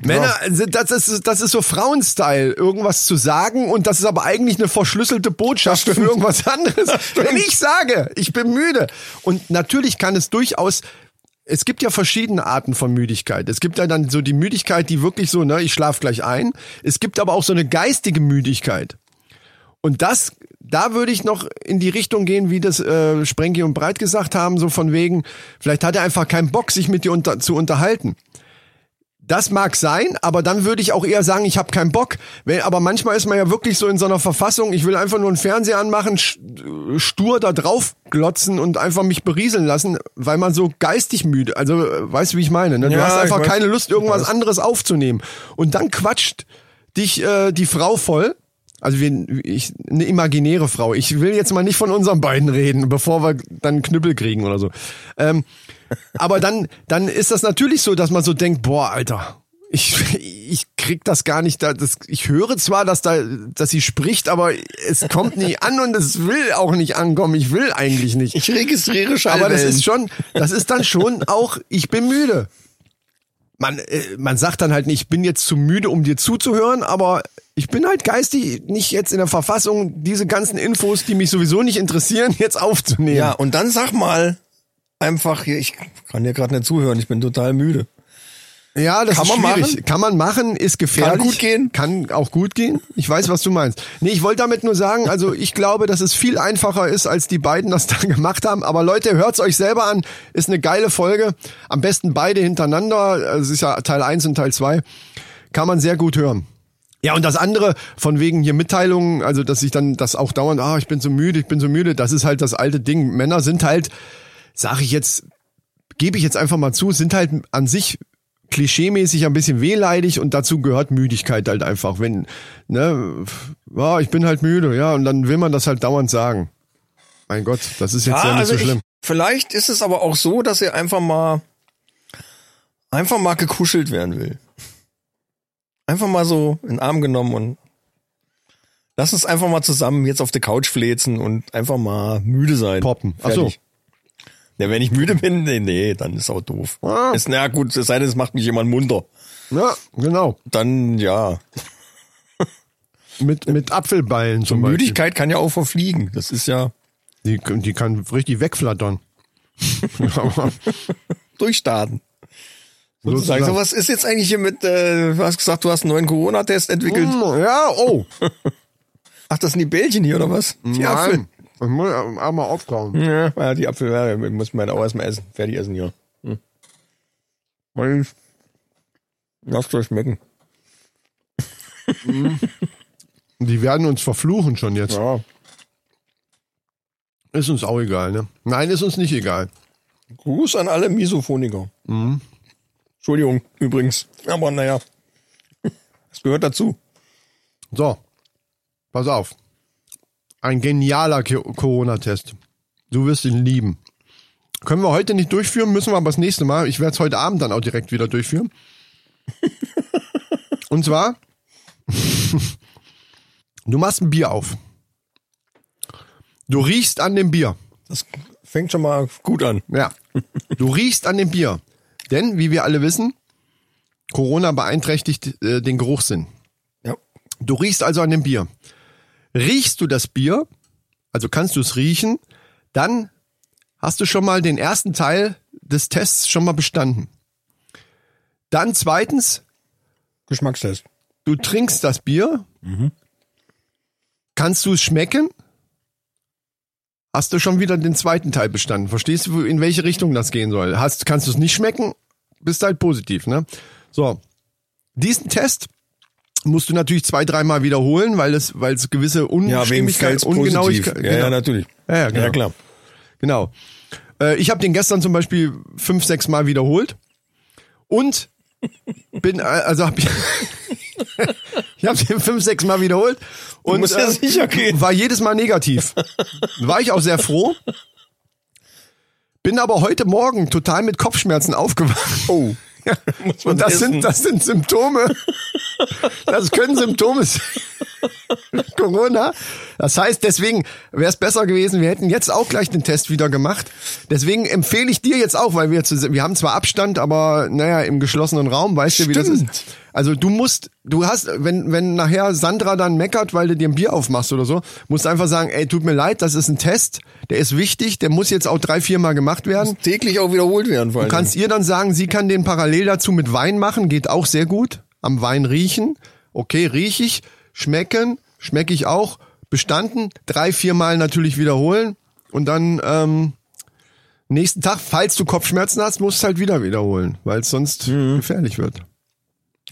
Männer, sind- das ist, das ist so Frauenstyle, irgendwas zu sagen und das ist aber eigentlich eine verschlüsselte Botschaft für irgendwas anderes. Wenn ich sage, ich bin müde und natürlich kann es durchaus es gibt ja verschiedene Arten von Müdigkeit. Es gibt ja dann so die Müdigkeit, die wirklich so, ne, ich schlaf gleich ein. Es gibt aber auch so eine geistige Müdigkeit. Und das, da würde ich noch in die Richtung gehen, wie das äh, Sprengi und Breit gesagt haben, so von wegen, vielleicht hat er einfach keinen Bock, sich mit dir unter, zu unterhalten. Das mag sein, aber dann würde ich auch eher sagen, ich habe keinen Bock. Wenn, aber manchmal ist man ja wirklich so in so einer Verfassung, ich will einfach nur einen Fernseher anmachen, st- stur da drauf glotzen und einfach mich berieseln lassen, weil man so geistig müde, also äh, weißt du, wie ich meine? Ne? Du Ja, hast einfach weiß. keine Lust, irgendwas anderes aufzunehmen. Und dann quatscht dich äh, die Frau voll. Also wir, ich, eine imaginäre Frau. Ich will jetzt mal nicht von unseren beiden reden, bevor wir dann einen Knüppel kriegen oder so. Ähm, aber dann, dann ist das natürlich so, dass man so denkt, boah, Alter, ich, ich krieg das gar nicht. Da, das, ich höre zwar, dass da, dass sie spricht, aber es kommt nie an und es will auch nicht ankommen. Ich will eigentlich nicht. Ich registriere Schallwellen. Aber das ist schon, das ist dann schon auch, ich bin müde. Man, äh, man sagt dann halt nicht, ich bin jetzt zu müde, um dir zuzuhören, aber ich bin halt geistig nicht jetzt in der Verfassung, diese ganzen Infos, die mich sowieso nicht interessieren, jetzt aufzunehmen. Ja, und dann sag mal einfach hier, ich kann dir gerade nicht zuhören, ich bin total müde. Ja, das Kann ist man schwierig. machen? Kann man machen, ist gefährlich. Kann gut gehen? Kann auch gut gehen. Ich weiß, was du meinst. Nee, ich wollte damit nur sagen, also ich glaube, dass es viel einfacher ist, als die beiden das (laughs) da gemacht haben. Aber Leute, hört's euch selber an. Ist eine geile Folge. Am besten beide hintereinander. Also Es ist ja Teil 1 und Teil 2. Kann man sehr gut hören. Ja, und das andere, von wegen hier Mitteilungen, also dass ich dann das auch dauernd, ah, ich bin so müde, ich bin so müde, das ist halt das alte Ding. Männer sind halt, sag ich jetzt, gebe ich jetzt einfach mal zu, sind halt an sich klischeemäßig ein bisschen wehleidig und dazu gehört Müdigkeit halt einfach. Wenn, ne, ja, ich bin halt müde, ja, und dann will man das halt dauernd sagen. Mein Gott, das ist jetzt ja, nicht so schlimm. also Ich, vielleicht ist es aber auch so, dass er einfach mal einfach mal gekuschelt werden will. Einfach mal so in den Arm genommen und lass uns einfach mal zusammen jetzt auf der Couch flezen und einfach mal müde sein. Poppen. Ach so. Fertig. Ja, wenn ich müde bin, nee, nee, dann ist auch doof. Ah. Ist, na gut, es sei denn, es macht mich jemand munter. Ja, genau. Dann, ja. Mit, mit Apfelballen zum Beispiel. Müdigkeit kann ja auch verfliegen. Das ist ja Die, die kann richtig wegflattern. (laughs) durchstarten. Sozusagen. So, was ist jetzt eigentlich hier mit, äh, du hast gesagt, du hast einen neuen Corona-Test entwickelt. Ja, oh. (laughs) Ach, das sind die Bällchen hier, oder was? Die Apfel. Ich muss einmal aufkauen. Ja, die Apfel, ja, muss man auch erstmal essen. Fertig essen, ja. Hm. Lass euch schmecken. (laughs) Die werden uns verfluchen schon jetzt. Ja. Ist uns auch egal, ne? Nein, ist uns nicht egal. Gruß an alle Misophoniker. Entschuldigung, übrigens. Aber naja. (laughs) Das gehört dazu. So, pass auf. Ein genialer Corona-Test. Du wirst ihn lieben. Können wir heute nicht durchführen, müssen wir aber das nächste Mal. Ich werde es heute Abend dann auch direkt wieder durchführen. (laughs) Und zwar, du machst ein Bier auf. Du riechst an dem Bier. Das fängt schon mal gut an. Ja. Du riechst an dem Bier. Denn, wie wir alle wissen, Corona beeinträchtigt äh, den Geruchssinn. Ja. Du riechst also an dem Bier. Riechst du das Bier, also kannst du es riechen, dann hast du schon mal den ersten Teil des Tests schon mal bestanden. Dann zweitens, Geschmackstest. du trinkst das Bier, kannst du es schmecken, hast du schon wieder den zweiten Teil bestanden. Verstehst du, in welche Richtung das gehen soll? Hast, kannst du es nicht schmecken, bist halt positiv, ne? So. Diesen Test musst du natürlich zwei, dreimal wiederholen, weil es, weil es gewisse Ja, Unstimmigkeit, Fels Ungenauigkeit, positiv. Ja, ja, natürlich. Ja, ja, genau. ja klar. Genau. Äh, ich habe den gestern zum Beispiel fünf, sechs Mal wiederholt und bin äh, also hab, ich (laughs) habe den fünf, sechs Mal wiederholt und äh, ja gehen. war jedes Mal negativ. War ich auch sehr froh. Bin aber heute Morgen total mit Kopfschmerzen aufgewacht. Oh. (laughs) Man Und das essen. sind, das sind Symptome. Das können Symptome sein. (laughs) Corona. Das heißt, deswegen wäre es besser gewesen, wir hätten jetzt auch gleich den Test wieder gemacht. Deswegen empfehle ich dir jetzt auch, weil wir zu, wir haben zwar Abstand, aber naja, im geschlossenen Raum, weißt du, wie das ist. Also du musst, du hast, wenn, wenn nachher Sandra dann meckert, weil du dir ein Bier aufmachst oder so, musst du einfach sagen, ey, tut mir leid, das ist ein Test, der ist wichtig, der muss jetzt auch drei, vier Mal gemacht werden. täglich auch wiederholt werden. Vor Du kannst ihr dann sagen, sie kann den parallel dazu mit Wein machen, geht auch sehr gut. Am Wein riechen. Okay, riech ich. Schmecken, schmecke ich auch. Bestanden. Drei, vier Mal natürlich wiederholen. Und dann ähm, nächsten Tag, falls du Kopfschmerzen hast, musst du halt wieder wiederholen, weil es sonst gefährlich wird.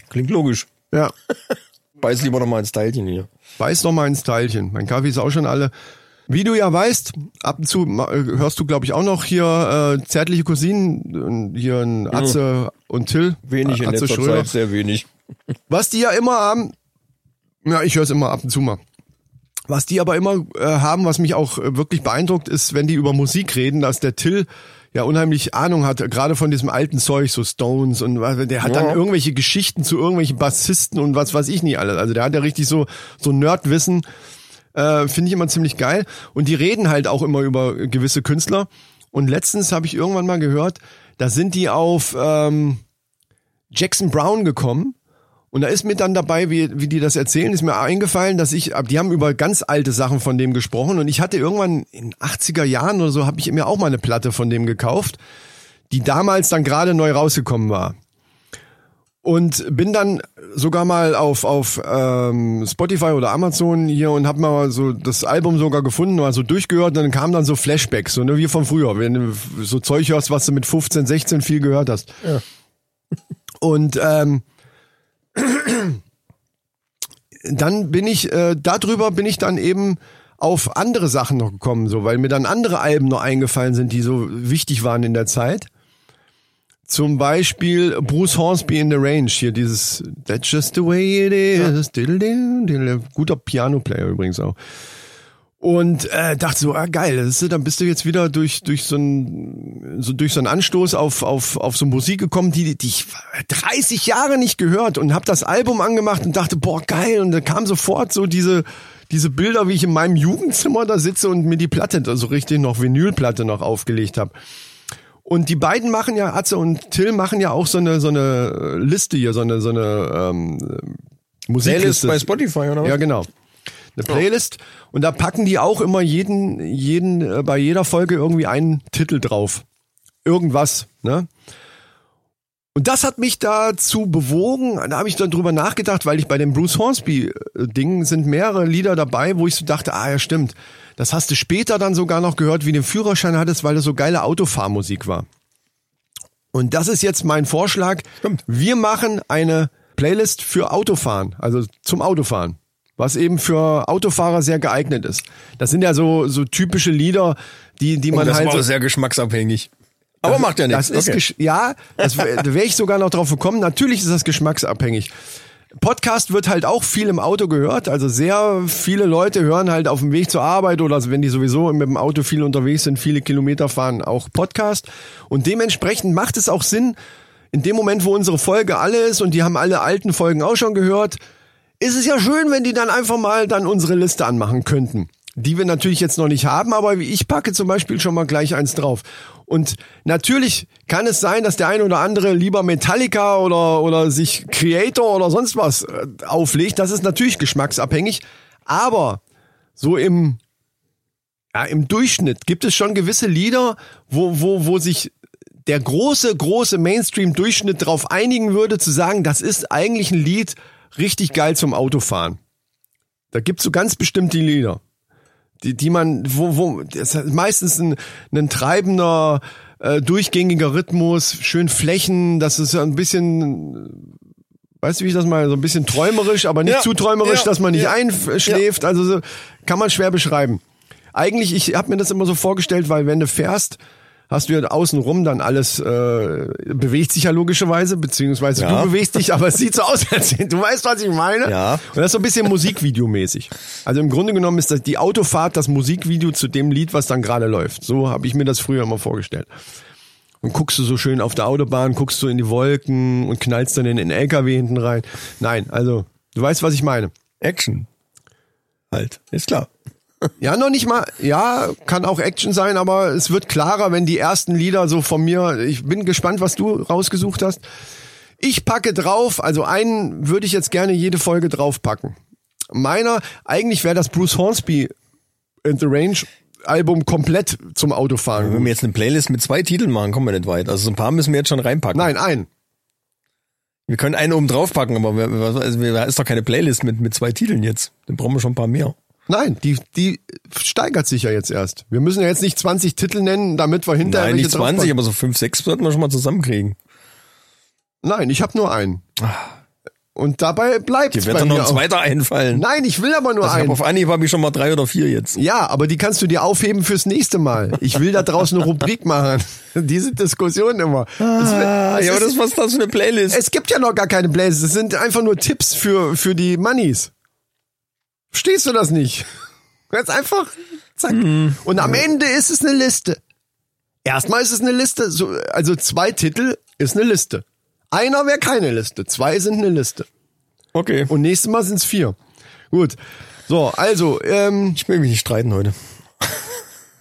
Klingt logisch. Ja, (laughs) Beiß lieber noch mal ins Teilchen hier. beiß noch mal ins Teilchen. Mein Kaffee ist auch schon alle. Wie du ja weißt, ab und zu äh, hörst du, glaube ich, auch noch hier äh, zärtliche Cousinen, äh, hier ein Atze und Till. Wenig in Atze letzter Schröder. Zeit, sehr wenig. Was die ja immer haben, ja, ich höre es immer ab und zu mal. Was die aber immer äh, haben, was mich auch äh, wirklich beeindruckt, ist, wenn die über Musik reden, dass der Till ja unheimlich Ahnung hat, gerade von diesem alten Zeug, so Stones und was- der hat dann Ja. irgendwelche Geschichten zu irgendwelchen Bassisten und was weiß ich nicht alles. Also der hat ja richtig so so Nerdwissen, äh, finde ich immer ziemlich geil. Und die reden halt auch immer über gewisse Künstler. Und letztens habe ich irgendwann mal gehört, da sind die auf ähm, Jackson Brown gekommen. Und da ist mir dann dabei, wie, wie die das erzählen, ist mir eingefallen, dass ich, die haben über ganz alte Sachen von dem gesprochen und ich hatte irgendwann in 80er Jahren oder so, habe ich mir auch mal eine Platte von dem gekauft, die damals dann gerade neu rausgekommen war. Und bin dann sogar mal auf, auf ähm, Spotify oder Amazon hier und habe mal so das Album sogar gefunden, mal so durchgehört und dann kamen dann so Flashbacks, so ne, wie von früher, wenn du so Zeug hörst, was du mit 15, 16 viel gehört hast. Und ähm, dann bin ich, äh, darüber bin ich dann eben auf andere Sachen noch gekommen, so, weil mir dann andere Alben noch eingefallen sind, die so wichtig waren in der Zeit. Zum Beispiel Bruce Hornsby in the Range, hier dieses That's just the way it is. Diddle. Guter Piano-Player übrigens auch. Und äh, dachte so, ah geil, das ist, dann bist du jetzt wieder durch durch so ein so durch so einen Anstoß auf auf auf so Musik gekommen, die die ich 30 Jahre nicht gehört und habe das Album angemacht und dachte, boah geil und da kam sofort so diese diese Bilder, wie ich in meinem Jugendzimmer da sitze und mir die Platte, also richtig noch Vinylplatte noch aufgelegt habe. Und die beiden machen ja, Atze und Till machen ja auch so eine so eine Liste hier, so eine so eine ähm, Musikliste. bei Spotify oder was? Ja, genau. Eine Playlist und da packen die auch immer jeden jeden äh, bei jeder Folge irgendwie einen Titel drauf. Irgendwas, ne? Und das hat mich dazu bewogen, da habe ich dann drüber nachgedacht, weil ich bei dem Bruce Hornsby äh, sind mehrere Lieder dabei, wo ich so dachte, ah ja, stimmt. Das hast du später dann sogar noch gehört, wie du den Führerschein hattest, weil das so geile Autofahrmusik war. Und das ist jetzt mein Vorschlag. Stimmt. Wir machen eine Playlist für Autofahren, also zum Autofahren, was eben für Autofahrer sehr geeignet ist. Das sind ja so so typische Lieder, die die man das halt war so, auch sehr geschmacksabhängig. Aber macht ja nichts. das ist Okay. gesch- ja, das wär- da wäre ich sogar noch drauf gekommen. Natürlich ist das geschmacksabhängig. Podcast wird halt auch viel im Auto gehört. Also sehr viele Leute hören halt auf dem Weg zur Arbeit oder wenn die sowieso mit dem Auto viel unterwegs sind, viele Kilometer fahren, auch Podcast. Und dementsprechend macht es auch Sinn, in dem Moment, wo unsere Folge alle ist und die haben alle alten Folgen auch schon gehört, ist es ja schön, wenn die dann einfach mal dann unsere Liste anmachen könnten. Die wir natürlich jetzt noch nicht haben, aber ich packe zum Beispiel schon mal gleich eins drauf. Und natürlich kann es sein, dass der ein oder andere lieber Metallica oder, oder sich Creator oder sonst was äh, auflegt. Das ist natürlich geschmacksabhängig. Aber so im, ja, im Durchschnitt gibt es schon gewisse Lieder, wo, wo, wo sich der große, große Mainstream-Durchschnitt darauf einigen würde, zu sagen, das ist eigentlich ein Lied richtig geil zum Autofahren. Da gibt's so ganz bestimmte Lieder, die, die man, wo, wo, das ist meistens ein, ein treibender, äh, durchgängiger Rhythmus, schön Flächen, das ist ja ein bisschen, weißt du, wie ich das mal, so ein bisschen träumerisch, aber nicht Ja, zu träumerisch, ja, dass man nicht ja. einschläft, also so, kann man schwer beschreiben. Eigentlich, ich habe mir das immer so vorgestellt, weil wenn du fährst, hast du ja außenrum dann alles, äh, bewegt sich ja logischerweise, beziehungsweise Ja. du bewegst dich, aber es sieht so aus, (laughs) als du weißt, was ich meine. Ja. Und das ist so ein bisschen Musikvideomäßig. Also im Grunde genommen ist das die Autofahrt das Musikvideo zu dem Lied, was dann gerade läuft. So habe ich mir das früher immer vorgestellt. und guckst du so schön auf der Autobahn, guckst du in die Wolken und knallst dann in den LKW hinten rein. Nein, also, du weißt, was ich meine. Action. Halt, ist klar. (laughs) Ja, noch nicht mal, ja, kann auch Action sein, aber es wird klarer, wenn die ersten Lieder so von mir, ich bin gespannt, was du rausgesucht hast. Ich packe drauf, also einen würde ich jetzt gerne jede Folge draufpacken. Meiner, eigentlich wäre das Bruce Hornsby in the Range Album komplett zum Autofahren. Wenn wir jetzt eine Playlist mit zwei Titeln machen, kommen wir nicht weit. Also so ein paar müssen wir jetzt schon reinpacken. Nein, ein. Wir können einen oben drauf packen, aber wir, also wir, ist doch keine Playlist mit, mit zwei Titeln jetzt. Dann brauchen wir schon ein paar mehr. Nein, die, die steigert sich ja jetzt erst. Wir müssen ja jetzt nicht 20 Titel nennen, damit wir hinterher Nein, nicht 20, draufpacken. aber so 5, 6 sollten wir schon mal zusammenkriegen. Nein, ich habe nur einen. Und dabei bleibt Dir es wird bei dann noch ein auch. zweiter einfallen. Nein, ich will aber nur also ich hab einen. auf Anhieb habe ich schon mal drei oder vier jetzt. Ja, aber die kannst du dir aufheben fürs nächste Mal. Ich will da draußen eine Rubrik machen. (laughs) Diese Diskussion immer. Wird- Ah, es ja, aber das was ist das für eine Playlist? Es gibt ja noch gar keine Plays. Es sind einfach nur Tipps für, für die Moneys. Verstehst du das nicht? Ganz einfach. Zack. Hm. Und am Ende ist es eine Liste. Erstmal ist es eine Liste. So, also zwei Titel ist eine Liste. Einer wäre keine Liste. Zwei sind eine Liste. Okay. Und nächstes Mal sind es vier. Gut. So, also, ähm, Ich will mich nicht streiten heute.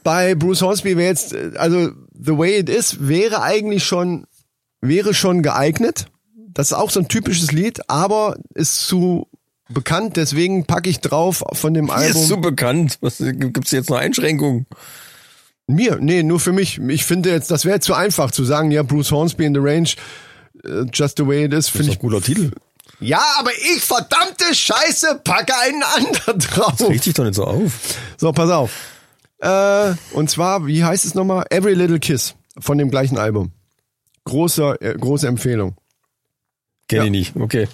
bei Bruce Hornsby wäre jetzt, äh, also The Way It Is wäre eigentlich schon, wäre schon geeignet. Das ist auch so ein typisches Lied, aber ist zu bekannt, deswegen packe ich drauf von dem Die Album. ist so bekannt. Was, gibt's jetzt noch Einschränkungen? Mir, nee, nur für mich. Ich finde jetzt, das wäre zu einfach zu sagen, ja, Bruce Hornsby in the Range, äh, Just the Way It Is, finde ich. ein guter Titel. Ja, aber ich, verdammte Scheiße, packe einen anderen (laughs) drauf. Regt dich doch nicht so auf. So, pass auf. Äh, und zwar, wie heißt es nochmal? Every Little Kiss von dem gleichen Album. Große, äh, große Empfehlung. Kenn Ja. ich nicht. Okay.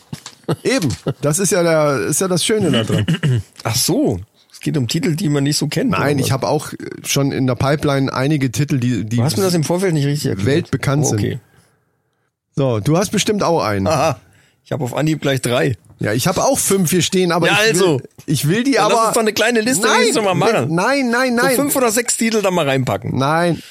(laughs) Eben, das ist ja der, ist ja das Schöne da dran. (clears throat) Ach so. Es geht um Titel, die man nicht so kennt. Nein, ich habe auch schon in der Pipeline einige Titel, die, die Du hast mir das im Vorfeld nicht richtig erklärt. weltbekannt Oh, sind. okay. So, du hast bestimmt auch einen. Aha. Ich habe auf Anhieb gleich drei. Ja, ich habe auch fünf hier stehen, aber Ja, ich, will, also. ich will die Ja, aber. lass uns doch eine kleine Liste nein, mal machen. Nein, nein, So nein. fünf oder sechs Titel da mal reinpacken. Nein.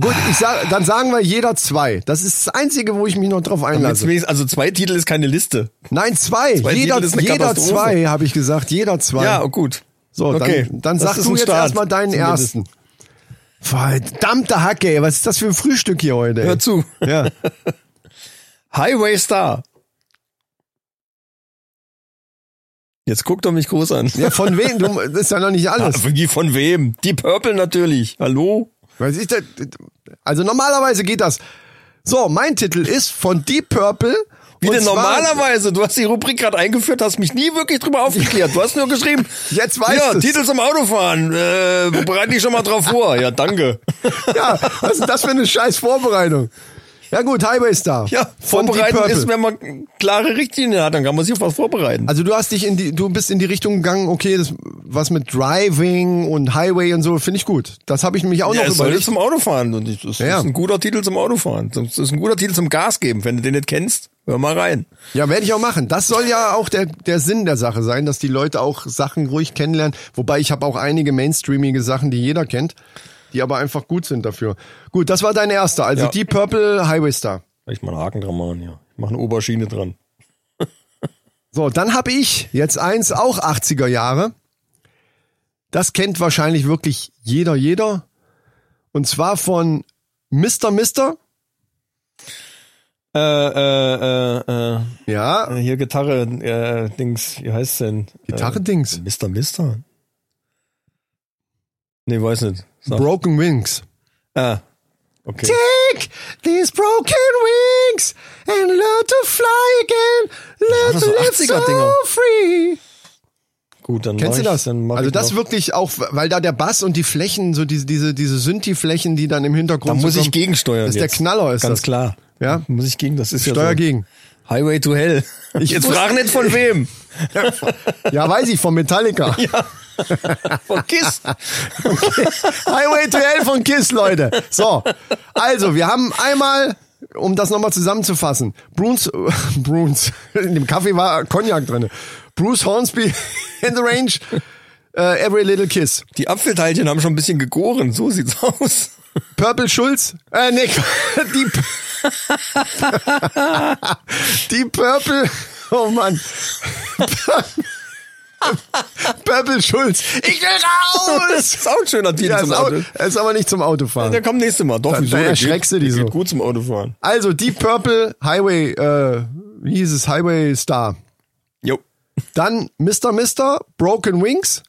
Gut, ich sag, dann sagen wir jeder zwei. Das ist das Einzige, wo ich mich noch drauf einlasse. Also zwei Titel ist keine Liste. Nein, zwei. Zwei jeder jeder zwei, habe ich gesagt. Jeder zwei. Ja, oh, gut. so, okay. dann, dann Das sag ist du jetzt Start. erstmal deinen Zumindest. ersten. Verdammte Hacke, ey. Was ist das für ein Frühstück hier heute? ey? Hör zu. Ja. (laughs) Highway Star. Jetzt guck doch mich groß an. ja, von wem? Du, (laughs) das ist ja noch nicht alles. Wie von wem? Die Purple natürlich. Hallo? Was ist das? Also normalerweise geht das. So, mein Titel ist von Deep Purple. Wie denn normalerweise? Du hast die Rubrik gerade eingeführt, hast mich nie wirklich drüber aufgeklärt. Du hast nur geschrieben, (laughs) Jetzt weißt ja. Titel zum Autofahren. Äh, bereite dich schon mal drauf vor. Ja, danke. (laughs) Ja, was ist das für eine scheiß Vorbereitung? Ja gut, Highway Star. Ja, vorbereiten ist, wenn man klare Richtlinien hat, dann kann man sich auf was vorbereiten. Also du hast dich in die, du bist in die Richtung gegangen, okay, das was mit Driving und Highway und so, finde ich gut. Das habe ich nämlich auch ja, noch es soll überlegt. zum Autofahren. Und das Ja. ist ein guter Titel zum Autofahren. Das ist ein guter Titel zum Gas geben. Wenn du den nicht kennst, hör mal rein. Ja, werde ich auch machen. Das soll ja auch der, der Sinn der Sache sein, dass die Leute auch Sachen ruhig kennenlernen. Wobei ich habe auch einige mainstreamige Sachen, die jeder kennt, die aber einfach gut sind dafür. Gut, das war dein erster. Also Ja. Deep Purple Highway Star. Ich mal einen Haken dran machen, ja. Ich mache eine Oberschiene dran. So, dann habe ich jetzt eins, auch 80er Jahre. Das kennt wahrscheinlich wirklich jeder, jeder. Und zwar von Mr. Mister. Äh, äh, äh, äh, Ja, hier Gitarre, äh, Dings, wie heißt's denn? Gitarre-Dings. Äh, Mr. Mister? Nee, weiß nicht. Sag. Broken Wings. Ah, okay. Take these broken wings and learn to fly again. Das so live 80er so free. Gut, dann Kennst du ich, das? Dann Also ich das noch. wirklich auch, weil da der Bass und die Flächen, so diese, diese, diese Synthi-Flächen, die dann im Da Hintergrund muss so ich kommen, gegensteuern. Das ist der jetzt. Knaller, ist Ganz das. klar. Ja? Da Muss ich gegen, das ist Steuer ja so. gegen. Highway to Hell. Ich Jetzt frag nicht von wem. Ja, weiß ich, von Metallica. (laughs) (laughs) Von Kiss. Highway to Hell von Kiss, Leute. So, also wir haben einmal, um das nochmal zusammenzufassen, Bruce, (laughs) Bruce, in dem Kaffee war Cognac drinne. Bruce Hornsby (laughs) in the Range, äh, Every Little Kiss. Die Apfelteilchen haben schon ein bisschen gegoren. So sieht's aus. Purple Schulz? Äh, nee, die, die Purple, oh Mann. (laughs) Purple Schulz. Ich will (laughs) Das raus! ist auch ein schöner Titel Ja, zum Auto. ist aber nicht zum Autofahren. Der kommt nächstes Mal. Doch, Da- wieso? da erschreckst du die so. gut zum Autofahren. Also Deep Purple Highway, äh, wie hieß es? Highway Star. Jo. Dann Mr. Mister, Broken Wings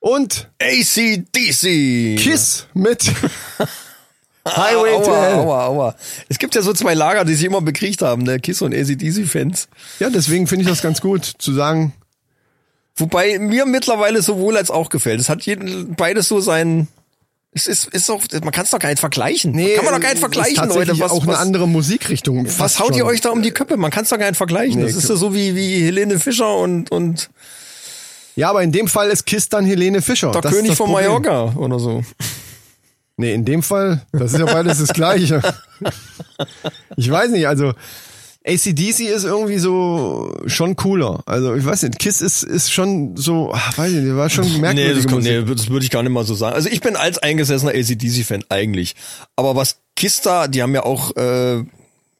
und ACDC. Kiss mit (laughs) Highway to aua, Hell. aua, aua. Es gibt ja so zwei Lager, die sich immer bekriegt haben, ne? Kiss und ACDC-Fans. Ja, deswegen finde ich das ganz gut zu sagen. Wobei mir mittlerweile sowohl als auch gefällt. Es hat jeden, beides so sein. Es ist, ist auch, man kann es doch gar nicht vergleichen. kann man doch gar nicht vergleichen, ist tatsächlich Leute. Was, auch eine was, andere Musikrichtung. was haut ihr schon. euch da um die Köpfe? Man kann es doch gar nicht vergleichen. Nee, das ist ja so wie, wie Helene Fischer und, und Ja, aber in dem Fall ist Kiss dann Helene Fischer. der Das König von Problem. Mallorca oder so. Nee, in dem Fall, das ist ja beides das Gleiche. (laughs) Ich weiß nicht, also ACDC ist irgendwie so schon cooler. Also ich weiß nicht, Kiss ist, ist schon so, ach, weiß ich nicht, war schon Nee merkwürdige das, Musik. nee, das würde ich gar nicht mal so sagen. Also ich bin als eingesessener ACDC-Fan eigentlich. Aber was Kiss da, die haben ja auch äh,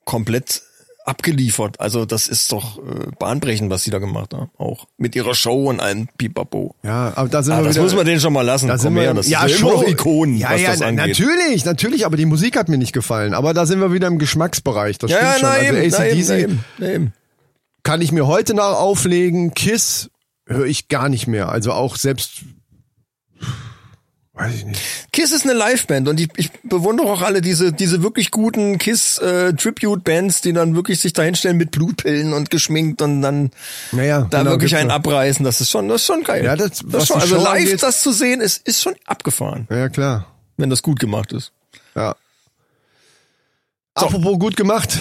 komplett abgeliefert. Also das ist doch äh, bahnbrechend, was sie da gemacht haben. Auch mit ihrer Show und allem Pipapo. Ja, aber da sind Ah, wir das wieder, muss man denen schon mal lassen. da sind Komm wir, her, das ja, ist ja schon immer noch Ikonen, ja, was ja, das angeht. natürlich, natürlich, aber die Musik hat mir nicht gefallen. Aber da sind wir wieder im Geschmacksbereich. Das Ja, ja, stimmt schon. na also eben, ACDC na eben, na eben. kann ich mir heute nach auflegen. Kiss höre ich gar nicht mehr. Also auch selbst, weiß ich nicht. Kiss ist eine Liveband und ich, ich bewundere auch alle diese diese wirklich guten Kiss äh, Tribute Bands, die dann wirklich sich dahinstellen mit Blutpillen und geschminkt und dann Naja, da genau, wirklich einen abreißen. Das ist schon das ist schon geil. Ja, das- ist schon, also live angeht- das zu sehen ist ist schon abgefahren, Ja, klar. wenn das gut gemacht ist. Ja. Apropos gut gemacht.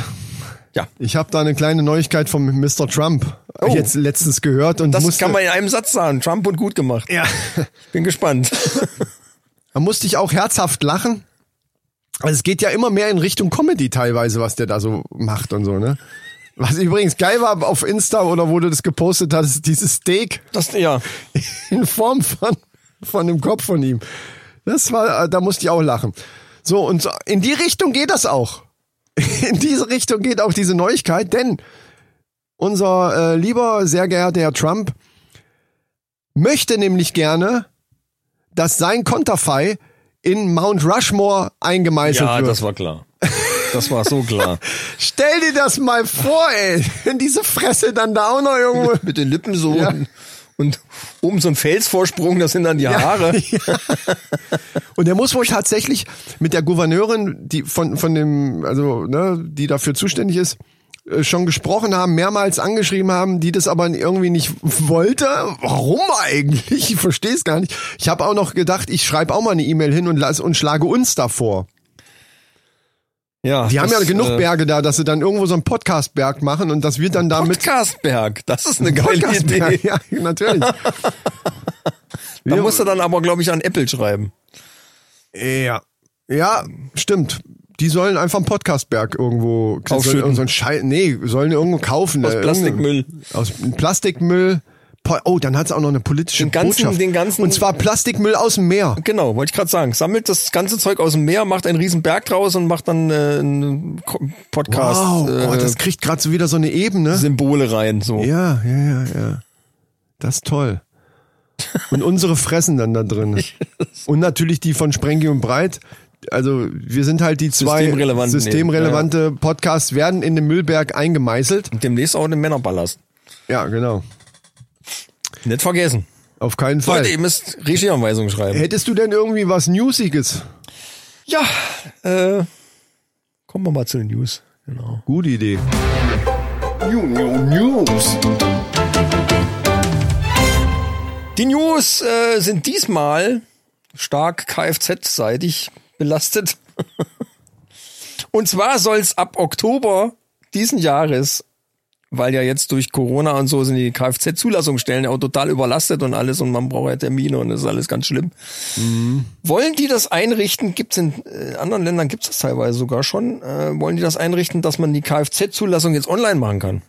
Ja. Ich habe da eine kleine Neuigkeit vom Mr. Trump Oh. jetzt letztens gehört und Das musste, kann man in einem Satz sagen. Trump und gut gemacht. ja, Bin gespannt. (laughs) da musste ich auch herzhaft lachen. Also es geht ja immer mehr in Richtung Comedy teilweise, was der da so macht und so, ne? Was übrigens geil war auf Insta oder wo du das gepostet hast, dieses Steak Das ja. (laughs) in Form von, von dem Kopf von ihm. Das war, da musste ich auch lachen. So, und so, in die Richtung geht das auch. (laughs) In diese Richtung geht auch diese Neuigkeit, denn unser äh, lieber, sehr geehrter Herr Trump möchte nämlich gerne, dass sein Konterfei in Mount Rushmore eingemeißelt Ja, wird. das war klar. Das war so klar. (laughs) Stell dir das mal vor, ey, wenn diese Fresse dann da auch noch irgendwo... Mit den Lippen so Ja. und, und oben so ein Felsvorsprung, das sind dann die Haare. (laughs) Und er muss wohl tatsächlich mit der Gouverneurin, die von, von dem, also, ne, die dafür zuständig ist, äh, schon gesprochen haben, mehrmals angeschrieben haben, die das aber irgendwie nicht wollte. Warum eigentlich? (laughs) Ich verstehe es gar nicht. Ich habe auch noch gedacht, ich schreibe auch mal eine E-Mail hin und, lass, und schlage uns davor. Ja, Die haben ja das, genug äh, Berge da, dass sie dann irgendwo so einen Podcast-Berg machen und das wird dann damit... Podcastberg, das ist eine geile Idee. (laughs) Ja, natürlich. Da musst du dann aber, glaube ich, an Apple schreiben. Ja. Ja, stimmt. Die sollen einfach einen Podcastberg irgendwo Aufschütten. so ein Schei nee, sollen irgendwo kaufen. Aus äh, Plastikmüll. Aus Plastikmüll. Oh, dann hat's auch noch eine politische Den ganzen- Botschaft. den ganzen- Und zwar Plastikmüll aus dem Meer. Genau, wollte ich gerade sagen. Sammelt das ganze Zeug aus dem Meer, macht einen riesen Berg draus und macht dann äh, einen Podcast Wow, äh, oh, das kriegt gerade so wieder so eine Ebene. Symbole rein. So. Ja, ja, ja, ja. Das ist toll. Und unsere fressen dann da drin. (laughs) Und natürlich die von Sprengi und Breit. Also wir sind halt die zwei Systemrelevanten systemrelevante Podcasts, werden in den Müllberg eingemeißelt. Und demnächst auch den Männerballast. Ja, genau. Nicht vergessen. Auf keinen Fall. Leute, ihr müsst Regieanweisungen schreiben. Hättest du denn irgendwie was Newsiges? Ja, äh, kommen wir mal zu den News. Genau. Gute Idee. Die News äh, sind diesmal stark Kfz-seitig belastet. und zwar soll es ab Oktober diesen Jahres, weil ja jetzt durch Corona und so sind die Kfz-Zulassungsstellen ja auch total überlastet und alles und man braucht ja Termine und das ist alles ganz schlimm. Wollen die das einrichten? Gibt's in äh, anderen Ländern gibt's das teilweise sogar schon. Äh, wollen die das einrichten, dass man die Kfz-Zulassung jetzt online machen kann?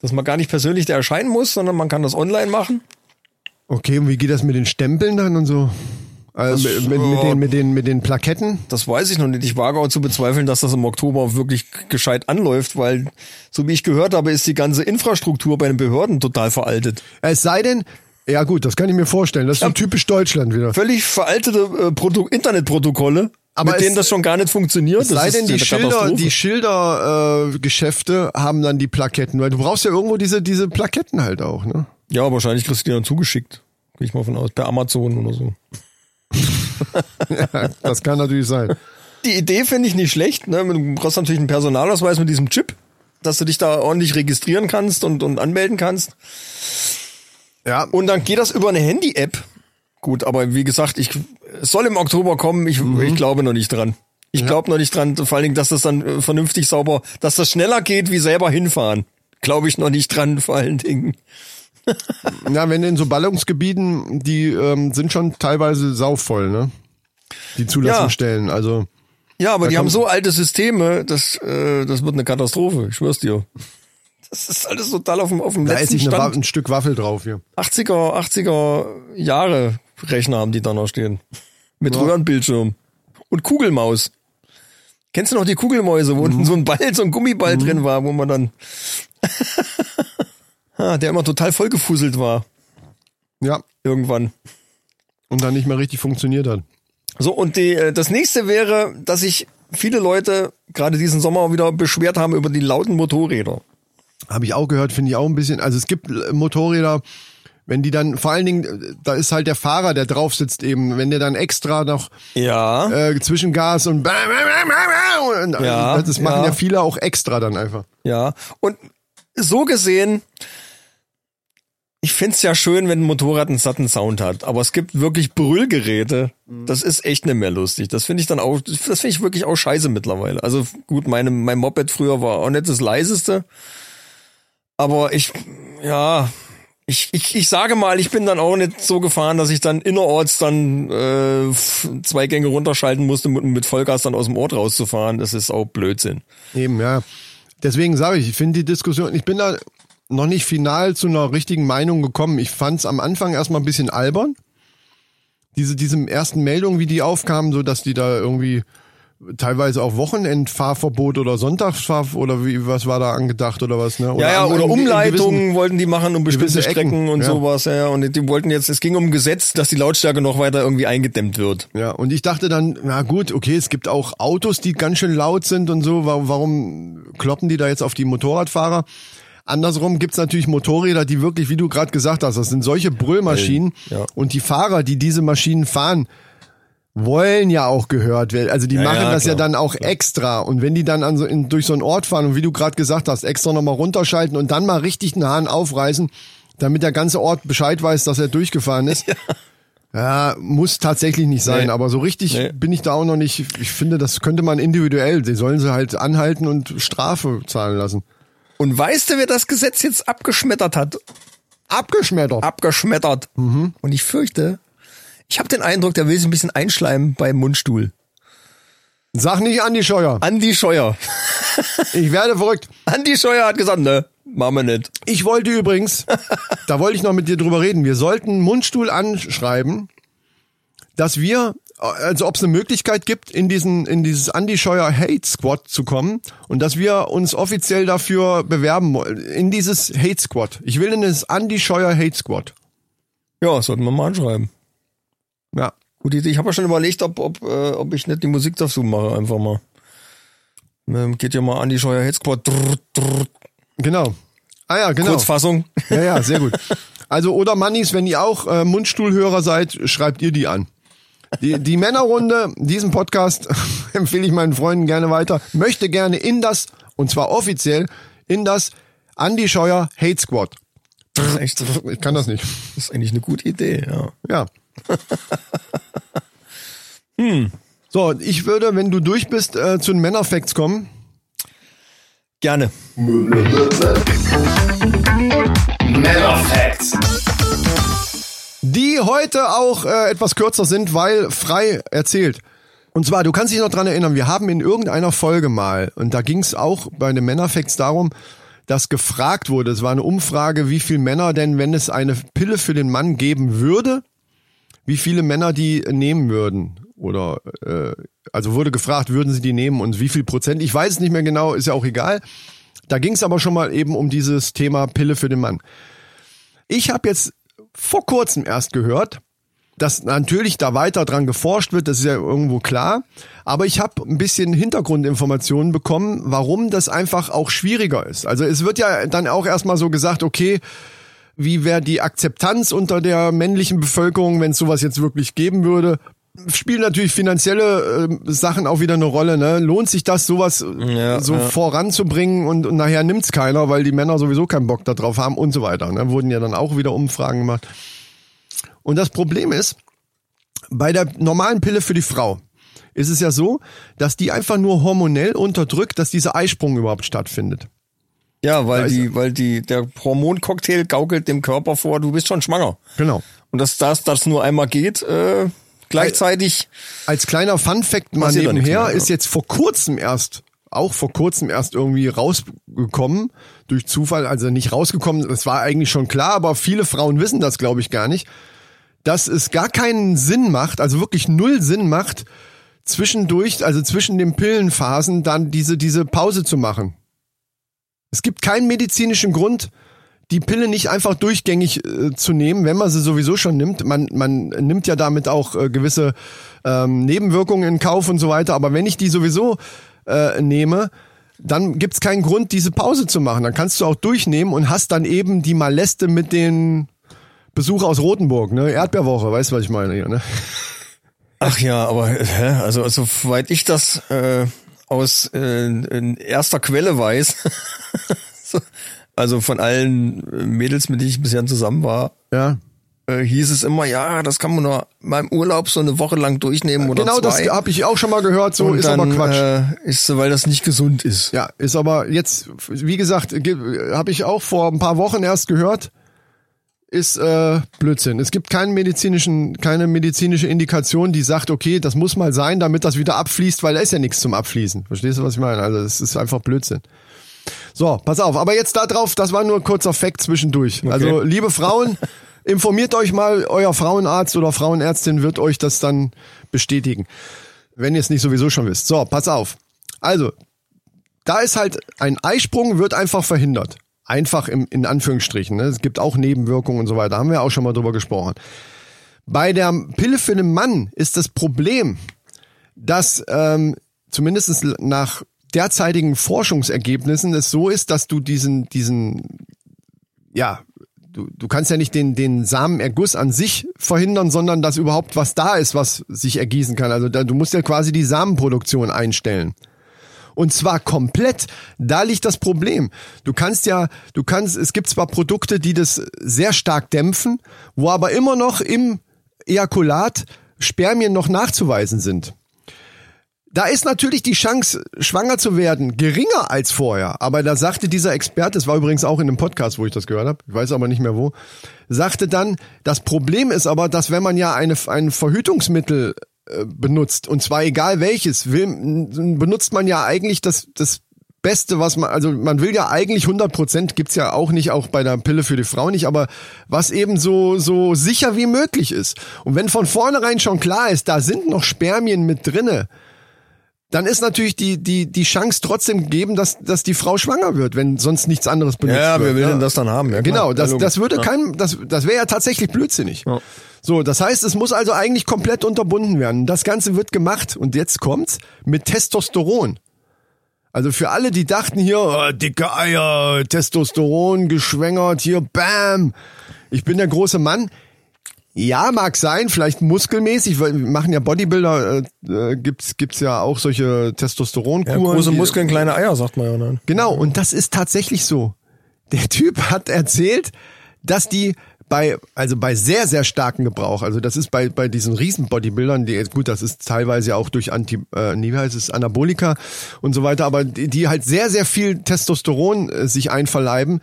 Dass man gar nicht persönlich da erscheinen muss, sondern man kann das online machen. Okay, und wie geht das mit den Stempeln dann und so? Äh, Das- mit, mit, mit, den, mit, den, mit den Plaketten. Das weiß ich noch nicht. Ich wage auch zu bezweifeln, dass das im Oktober wirklich gescheit anläuft, weil, so wie ich gehört habe, ist die ganze Infrastruktur bei den Behörden total veraltet. Es sei denn, ja gut, das kann ich mir vorstellen. Das ist so typisch Deutschland wieder. Völlig veraltete äh, Proto Internetprotokolle, Aber mit es- denen das schon gar nicht funktioniert. Es sei denn, die Schilder, die Schildergeschäfte äh, haben dann die Plaketten, weil du brauchst ja irgendwo diese, diese Plaketten halt auch, ne? Ja, wahrscheinlich kriegst du die dann zugeschickt. Gehe ich mal von aus. Per Amazon oder so. (laughs) Das kann natürlich sein. Die Idee finde ich nicht schlecht. Ne? Du brauchst natürlich einen Personalausweis mit diesem Chip, dass du dich da ordentlich registrieren kannst und, und anmelden kannst. Ja, Und dann geht das über eine Handy-App. Gut, aber wie gesagt, ich es soll im Oktober kommen. Ich, Mhm. ich glaube noch nicht dran. Ich glaube noch nicht dran, vor allen Dingen, dass das dann äh, vernünftig sauber, dass das schneller geht wie selber hinfahren. Glaube ich noch nicht dran, vor allen Dingen. (laughs) na, wenn in so Ballungsgebieten, die ähm, sind schon teilweise sauvoll, ne? Die Zulassungsstellen. Also Ja, aber Da die haben so alte Systeme, das, äh, das wird eine Katastrophe, ich schwör's dir. Das ist alles total auf dem, auf dem da letzten ich eine, Wa- Stand. ein Stück Waffel drauf hier. 80er, 80er Jahre Rechner haben die da noch stehen. Mit Ja. Röhrenbildschirm. Und Kugelmaus. Kennst du noch die Kugelmäuse, wo Mhm. unten so ein Ball, so ein Gummiball drin war, wo man dann, (laughs) ah, der immer total vollgefuselt war, Ja. irgendwann. Und dann nicht mehr richtig funktioniert hat. So, und die, äh, das nächste wäre, dass sich viele Leute gerade diesen Sommer wieder beschwert haben über die lauten Motorräder. Habe ich auch gehört, finde ich auch ein bisschen. Also es gibt äh, Motorräder, wenn die dann, vor allen Dingen, äh, da ist halt der Fahrer, der drauf sitzt eben, wenn der dann extra noch Ja. äh, zwischen Gas und, Ja, das machen ja. ja viele auch extra dann einfach. Ja, und so gesehen, find's ja schön, wenn ein Motorrad einen satten Sound hat, aber es gibt wirklich Brüllgeräte, das ist echt nicht mehr lustig. Das finde ich dann auch, das finde ich wirklich auch scheiße mittlerweile. Also gut, meine, mein Moped früher war auch nicht das leiseste, aber ich, ja, ich, ich, ich sage mal, ich bin dann auch nicht so gefahren, dass ich dann innerorts dann äh, zwei Gänge runterschalten musste, um mit Vollgas dann aus dem Ort rauszufahren. Das ist auch Blödsinn. Eben, ja. Deswegen sage ich, ich finde die Diskussion, ich bin da noch nicht final zu einer richtigen Meinung gekommen. Ich fand es am Anfang erstmal ein bisschen albern. Diese, diese ersten Meldungen, wie die aufkamen, so dass die da irgendwie teilweise auch Wochenendfahrverbot oder Sonntagsfahr oder wie was war da angedacht oder was, ne? Ja, ja, an- oder Umleitungen gewissen- wollten die machen um bestimmte Strecken und ja. sowas, ja. Und die wollten jetzt, es ging um ein Gesetz, dass die Lautstärke noch weiter irgendwie eingedämmt wird. Ja, und ich dachte dann, na gut, okay, es gibt auch Autos, die ganz schön laut sind und so, warum, warum kloppen die da jetzt auf die Motorradfahrer? Andersrum gibt's natürlich Motorräder, die wirklich, wie du gerade gesagt hast, das sind solche Brüllmaschinen Ja. und die Fahrer, die diese Maschinen fahren, wollen ja auch gehört werden. Also die Ja, machen ja, das ja klar, dann auch extra. Und wenn die dann an so, in, durch so einen Ort fahren und wie du gerade gesagt hast, extra nochmal runterschalten und dann mal richtig einen Hahn aufreißen, damit der ganze Ort Bescheid weiß, dass er durchgefahren ist. (laughs) Ja, muss tatsächlich nicht sein, Nee. aber so richtig Nee. bin ich da auch noch nicht. Ich finde, das könnte man individuell. Die sollen sie halt anhalten und Strafe zahlen lassen. Und weißt du, wer das Gesetz jetzt abgeschmettert hat? Abgeschmettert. Abgeschmettert. Mhm. Und ich fürchte, ich habe den Eindruck, der will sich ein bisschen einschleimen beim Mundstuhl. Sag nicht Andi Scheuer. Andi Scheuer. Ich werde verrückt. (laughs) Andi Scheuer hat gesagt, ne, machen wir nicht. Ich wollte übrigens, (laughs) da wollte ich noch mit dir drüber reden, wir sollten Mundstuhl anschreiben, dass wir, also ob es eine Möglichkeit gibt, in diesen, in dieses Andy Scheuer Hate Squad zu kommen und dass wir uns offiziell dafür bewerben wollen, in dieses Hate Squad. Ich will in das Andy Scheuer Hate Squad. Ja, sollten wir mal anschreiben. Ja. Gute Idee. Ich habe ja schon überlegt, ob, ob, äh, ob ich nicht die Musik dazu mache, einfach mal. Ähm, geht ja mal Andi Scheuer Headsquad. Drrr, drrr. Genau. Ah ja, genau. Kurzfassung. Ja, ja, sehr gut. Also, oder Mannis, wenn ihr auch äh, Mundstuhlhörer seid, schreibt ihr die an. Die, die Männerrunde, diesen Podcast (laughs) empfehle ich meinen Freunden gerne weiter, möchte gerne in das, und zwar offiziell, in das Andy Scheuer Hate Squad. Das ist, echt, das (laughs) Ich kann das nicht. ist eigentlich eine gute Idee, ja. Ja. (laughs) hm. So, ich würde, wenn du durch bist, äh, zu den Männerfacts kommen. Gerne. Männer Facts. Die heute auch äh, etwas kürzer sind, weil frei erzählt. Und zwar, du kannst dich noch dran erinnern, wir haben in irgendeiner Folge mal, und da ging es auch bei den Männerfacts darum, dass gefragt wurde, es war eine Umfrage, wie viel Männer denn, wenn es eine Pille für den Mann geben würde, wie viele Männer die nehmen würden. Oder äh, also wurde gefragt, würden sie die nehmen und wie viel Prozent? Ich weiß es nicht mehr genau, ist ja auch egal. Da ging es aber schon mal eben um dieses Thema Pille für den Mann. Ich habe jetzt vor kurzem erst gehört, dass natürlich da weiter dran geforscht wird, das ist ja irgendwo klar. Aber ich habe ein bisschen Hintergrundinformationen bekommen, warum das einfach auch schwieriger ist. Also es wird ja dann auch erstmal so gesagt, okay, wie wäre die Akzeptanz unter der männlichen Bevölkerung, wenn es sowas jetzt wirklich geben würde? Spielen natürlich finanzielle äh, Sachen auch wieder eine Rolle. Ne? Lohnt sich das, sowas Ja, so ja. voranzubringen und, und nachher nimmt's keiner, weil die Männer sowieso keinen Bock darauf haben und so weiter. Ne? Wurden ja dann auch wieder Umfragen gemacht. Und das Problem ist, bei der normalen Pille für die Frau ist es ja so, dass die einfach nur hormonell unterdrückt, dass dieser Eisprung überhaupt stattfindet. Ja, weil ist die, weil die, der Hormoncocktail gaukelt dem Körper vor, du bist schon schwanger. Genau. Und dass das, das nur einmal geht, äh, gleichzeitig. Als kleiner Fun Fact mal nebenher mehr, ist jetzt vor kurzem erst, auch vor kurzem erst irgendwie rausgekommen, durch Zufall, also nicht rausgekommen, das war eigentlich schon klar, aber viele Frauen wissen das, glaube ich, gar nicht, dass es gar keinen Sinn macht, also wirklich null Sinn macht, zwischendurch, also zwischen den Pillenphasen dann diese, diese Pause zu machen. Es gibt keinen medizinischen Grund, die Pille nicht einfach durchgängig äh, zu nehmen, wenn man sie sowieso schon nimmt. Man, man nimmt ja damit auch äh, gewisse ähm, Nebenwirkungen in Kauf und so weiter. Aber wenn ich die sowieso äh, nehme, dann gibt's keinen Grund, diese Pause zu machen. Dann kannst du auch durchnehmen und hast dann eben die Maleste mit den Besuch aus Rothenburg, ne? Erdbeerwoche, weißt du, was ich meine hier, ne? Ach ja, aber hä? also soweit ich das äh, aus äh, erster Quelle weiß, (laughs) so, also von allen Mädels, mit denen ich bisher zusammen war, Ja. äh, hieß es immer, ja, das kann man nur beim Urlaub so eine Woche lang durchnehmen oder Genau, das zwei. habe ich auch schon mal gehört, so Und ist dann, aber Quatsch. Äh, ist so, weil das nicht gesund ist. Ja, ist aber jetzt, wie gesagt, habe ich auch vor ein paar Wochen erst gehört, ist äh, Blödsinn. Es gibt keinen medizinischen, keine medizinische Indikation, die sagt, okay, das muss mal sein, damit das wieder abfließt, weil da ist ja nichts zum Abfließen. Verstehst du, was ich meine? Also es ist einfach Blödsinn. So, pass auf. Aber jetzt da drauf, das war nur ein kurzer Fact zwischendurch. Also liebe Frauen, (laughs) informiert euch mal, euer Frauenarzt oder Frauenärztin wird euch das dann bestätigen, wenn ihr es nicht sowieso schon wisst. So, pass auf. Also, da ist halt ein Eisprung wird einfach verhindert. Einfach im, in Anführungsstrichen. Ne? Es gibt auch Nebenwirkungen und so weiter. Haben wir auch schon mal drüber gesprochen. Bei der Pille für den Mann ist das Problem, dass ähm, zumindest nach derzeitigen Forschungsergebnissen es so ist, dass du diesen, diesen, ja, du, du kannst ja nicht den, den Samenerguss an sich verhindern, sondern dass überhaupt was da ist, was sich ergießen kann. Also da, du musst ja quasi die Samenproduktion einstellen. Und zwar komplett. Da liegt das Problem. Du kannst ja, du kannst, es gibt zwar Produkte, die das sehr stark dämpfen, wo aber immer noch im Ejakulat Spermien noch nachzuweisen sind. Da ist natürlich die Chance, schwanger zu werden, geringer als vorher. Aber da sagte dieser Experte, das war übrigens auch in einem Podcast, wo ich das gehört habe, ich weiß aber nicht mehr wo, sagte dann, das Problem ist aber, dass wenn man ja eine, ein Verhütungsmittel äh, benutzt, und zwar egal welches, will, benutzt man ja eigentlich das, das Beste, was man, also man will ja eigentlich 100 Prozent, gibt's ja auch nicht, auch bei der Pille für die Frau nicht, aber was eben so, so sicher wie möglich ist. Und wenn von vornherein schon klar ist, da sind noch Spermien mit drinne, dann ist natürlich die, die, die Chance trotzdem gegeben, dass, dass die Frau schwanger wird, wenn sonst nichts anderes benutzt Ja, wird. wer will ne? denn das dann haben? Ja. Genau, das, Ja, das würde kein, das, das wäre ja tatsächlich blödsinnig. So, das heißt, es muss also eigentlich komplett unterbunden werden. Das Ganze wird gemacht und jetzt kommt's mit Testosteron. Also für alle, die dachten hier, oh, dicke Eier, Testosteron geschwängert, hier, bam. Ich bin der große Mann. Ja, mag sein, vielleicht muskelmäßig, weil wir machen ja Bodybuilder, äh, äh, gibt's gibt's ja auch solche Ja, Testosteronkuren. große die- Muskeln, kleine Eier, sagt man ja. Ne? Genau, und das ist tatsächlich so. Der Typ hat erzählt, dass die bei, also bei sehr, sehr starken Gebrauch, also das ist bei, bei diesen Riesen-Bodybuildern, die, gut, das ist teilweise ja auch durch Anti, äh, nee, wie heißt es, Anabolika und so weiter, aber die, die halt sehr, sehr viel Testosteron äh, sich einverleiben,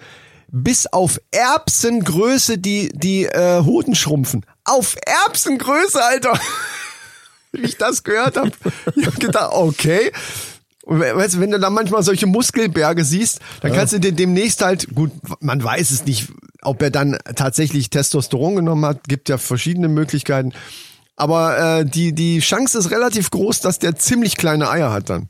bis auf Erbsengröße die, die äh, Hoden schrumpfen. Auf Erbsengröße, Alter! (laughs) Wie ich das gehört habe. Ich hab gedacht, okay. Und we- weißt wenn du dann manchmal solche Muskelberge siehst, dann kannst du dir demnächst halt, gut, man weiß es nicht, ob er dann tatsächlich Testosteron genommen hat, gibt ja verschiedene Möglichkeiten. Aber äh, die, die Chance ist relativ groß, dass der ziemlich kleine Eier hat dann.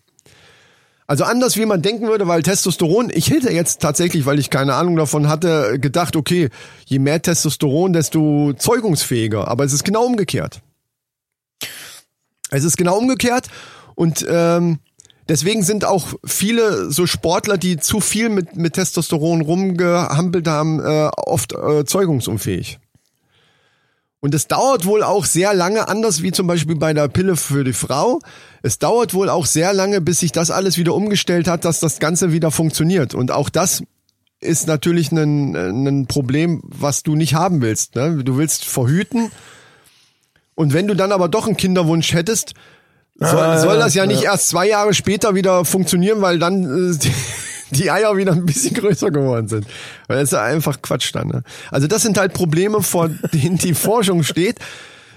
Also anders wie man denken würde, weil Testosteron, ich hätte jetzt tatsächlich, weil ich keine Ahnung davon hatte, gedacht, okay, je mehr Testosteron, desto zeugungsfähiger. Aber es ist genau umgekehrt. Es ist genau umgekehrt und ähm, deswegen sind auch viele so Sportler, die zu viel mit, mit Testosteron rumgehampelt haben, äh, oft äh, zeugungsunfähig. Und es dauert wohl auch sehr lange, anders wie zum Beispiel bei der Pille für die Frau. Es dauert wohl auch sehr lange, bis sich das alles wieder umgestellt hat, dass das Ganze wieder funktioniert. Und auch das ist natürlich ein, ein Problem, was du nicht haben willst. Ne? Du willst verhüten. Und wenn du dann aber doch einen Kinderwunsch hättest, soll, soll das ja nicht erst zwei Jahre später wieder funktionieren, weil dann äh, die, Eier wieder ein bisschen größer geworden sind. Weil das ist ja einfach Quatsch dann. Ne? Also das sind halt Probleme, vor denen die Forschung steht.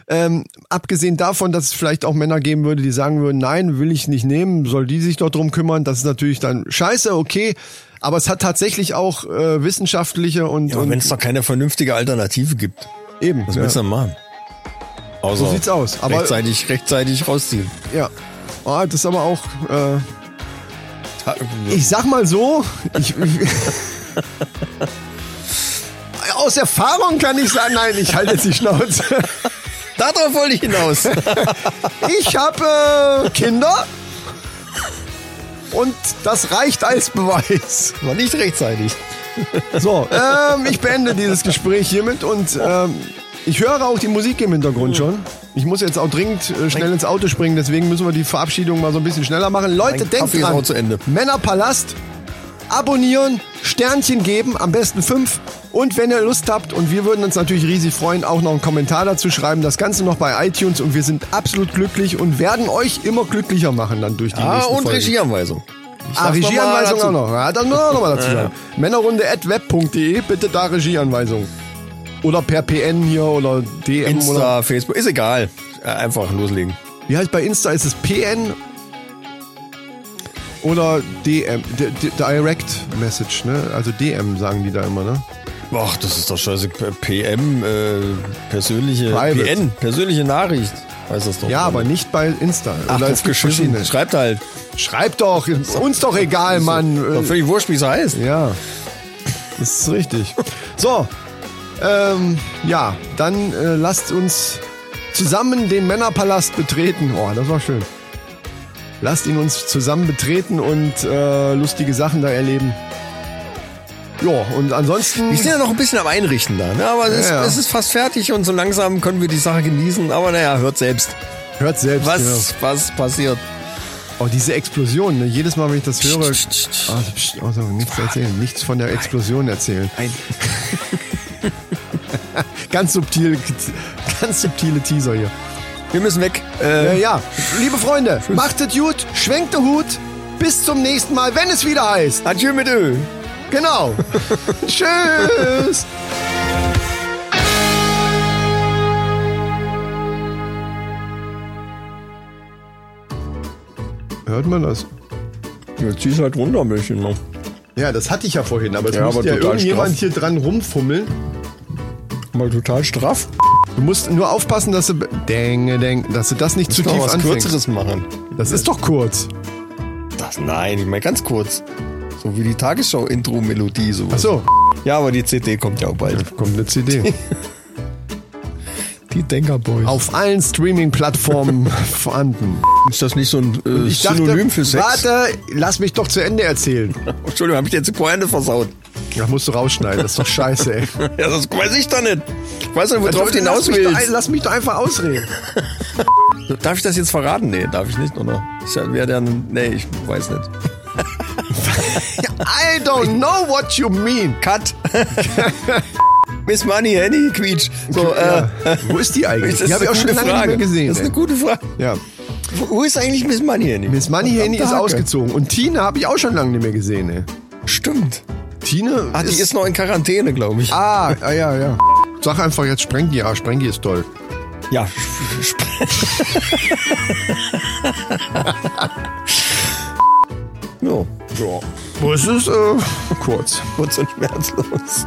Ähm, abgesehen davon, dass es vielleicht auch Männer geben würde, die sagen würden, nein, will ich nicht nehmen, soll die sich doch drum kümmern. Das ist natürlich dann scheiße, okay. Aber es hat tatsächlich auch äh, wissenschaftliche und, Ja, und wenn es doch keine vernünftige Alternative gibt, eben. was ja. willst du denn machen? Außer So sieht's aus. Aber rechtzeitig, rechtzeitig rausziehen. ja. Ah, das ist aber auch. Äh, ich sag mal so, ich, (laughs) aus Erfahrung kann ich sagen, nein, ich halte jetzt die Schnauze. Darauf wollte ich hinaus. (laughs) Ich habe äh, Kinder und das reicht als Beweis. War nicht rechtzeitig. (laughs) So, ähm, ich beende dieses Gespräch hiermit und ähm, ich höre auch die Musik im Hintergrund schon. Ich muss jetzt auch dringend äh, schnell ins Auto springen, deswegen müssen wir die Verabschiedung mal so ein bisschen schneller machen. Leute, Mein denkt Kaffee dran, zu Ende. Männerpalast, abonnieren, Sternchen geben, am besten fünf. Und wenn ihr Lust habt, und wir würden uns natürlich riesig freuen, auch noch einen Kommentar dazu schreiben. Das Ganze noch bei iTunes und wir sind absolut glücklich und werden euch immer glücklicher machen dann durch die Ah, nächsten und Folgen. Regieanweisung. Ich Ah, Regieanweisung auch noch. Ja, dann noch mal dazu sagen. Männerrunde.web.de, bitte da Regieanweisung. Oder per PN hier oder DM oder. Insta, Facebook, ist egal. Äh, Einfach loslegen. Wie heißt bei Insta? Ist es PN oder DM? D D Direct Message, ne? Also DM sagen die da immer, ne? Ach, das ist doch scheiße. PM, äh, persönliche, Private. PN, persönliche Nachricht. Weiß das doch. Ja, aber nicht bei Insta. Ach, Oder verschiedene. Schreibt halt. Schreibt doch, uns doch egal, Mann. Doch völlig wurscht, wie es heißt. Ja, das ist richtig. So, ähm, ja, dann äh, lasst uns zusammen den Männerpalast betreten. Oh, das war schön. Lasst ihn uns zusammen betreten und äh, lustige Sachen da erleben. Ja, und ansonsten. Wir sind ja noch ein bisschen am Einrichten da, ne? aber es, ist, Ja, ja. es ist fast fertig und so langsam können wir die Sache genießen. Aber naja, hört selbst, Hört selbst. was, was passiert. Ja. Oh, diese Explosion, ne? jedes Mal, wenn ich das höre. Psst, psst, psst. Psst, also, nichts erzählen, nichts von der Explosion erzählen. Nein. (laughs) (laughs) Ganz subtil, ganz subtile Teaser hier. Wir müssen weg. Äh, Äh, ja, liebe Freunde, macht es gut, schwenkt den Hut. Bis zum nächsten Mal, wenn es wieder heißt. Adieu mit Öl. Genau. (laughs) Tschüss. Hört man das? Jetzt zieh's halt runter ein bisschen noch. Ja, das hatte ich ja vorhin, aber es Ja, muss ja irgendjemand straff. hier dran rumfummeln. Mal total straff. Du musst nur aufpassen, dass du, denge, deng, dass du das nicht zu tief was anfängst. Kürzeres machen. Das ist doch kurz. Das, nein, ich meine ganz kurz. So wie die Tagesschau-Intro-Melodie. So. Ach so, Ja, aber die CD kommt ja auch bald. kommt eine CD. (laughs) Die Denkerboys. Auf allen Streaming-Plattformen (laughs) vorhanden. Ist das nicht so ein äh, Ich Synonym dachte, für Sex? warte, lass mich doch zu Ende erzählen. (laughs) Entschuldigung, habe ich jetzt die Pointe versaut. Da musst du rausschneiden, das ist doch scheiße, ey. (laughs) Ja, das weiß ich doch nicht. Ich weiß nicht, worauf du lass, hinaus mich doch, ein- willst. lass mich doch einfach ausreden. (laughs) Darf ich das jetzt verraten? Nee, darf ich nicht, oder? Ich wäre dann. Nee, ich weiß nicht. (laughs) I don't know what you mean. Cut! Miss Money, Henny, Quietsch. So, Ja. äh, Wo ist die eigentlich? das Die habe ich auch schon lange nicht Frage. mehr gesehen. Das ist eine gute Frage. ja. Wo, ist eigentlich Miss Money, Henny? Miss Money Henny ist ausgezogen. Und Tine habe ich auch schon lange nicht mehr gesehen, ey. Stimmt. Tine Ah, die ist noch in Quarantäne, glaube ich. Ah, ah, ja, ja. Sag einfach jetzt Sprengi. Ja, Sprengi ist toll. Ja. (laughs) ja. Ja. Wo ist es? Äh, kurz. Kurz und schmerzlos.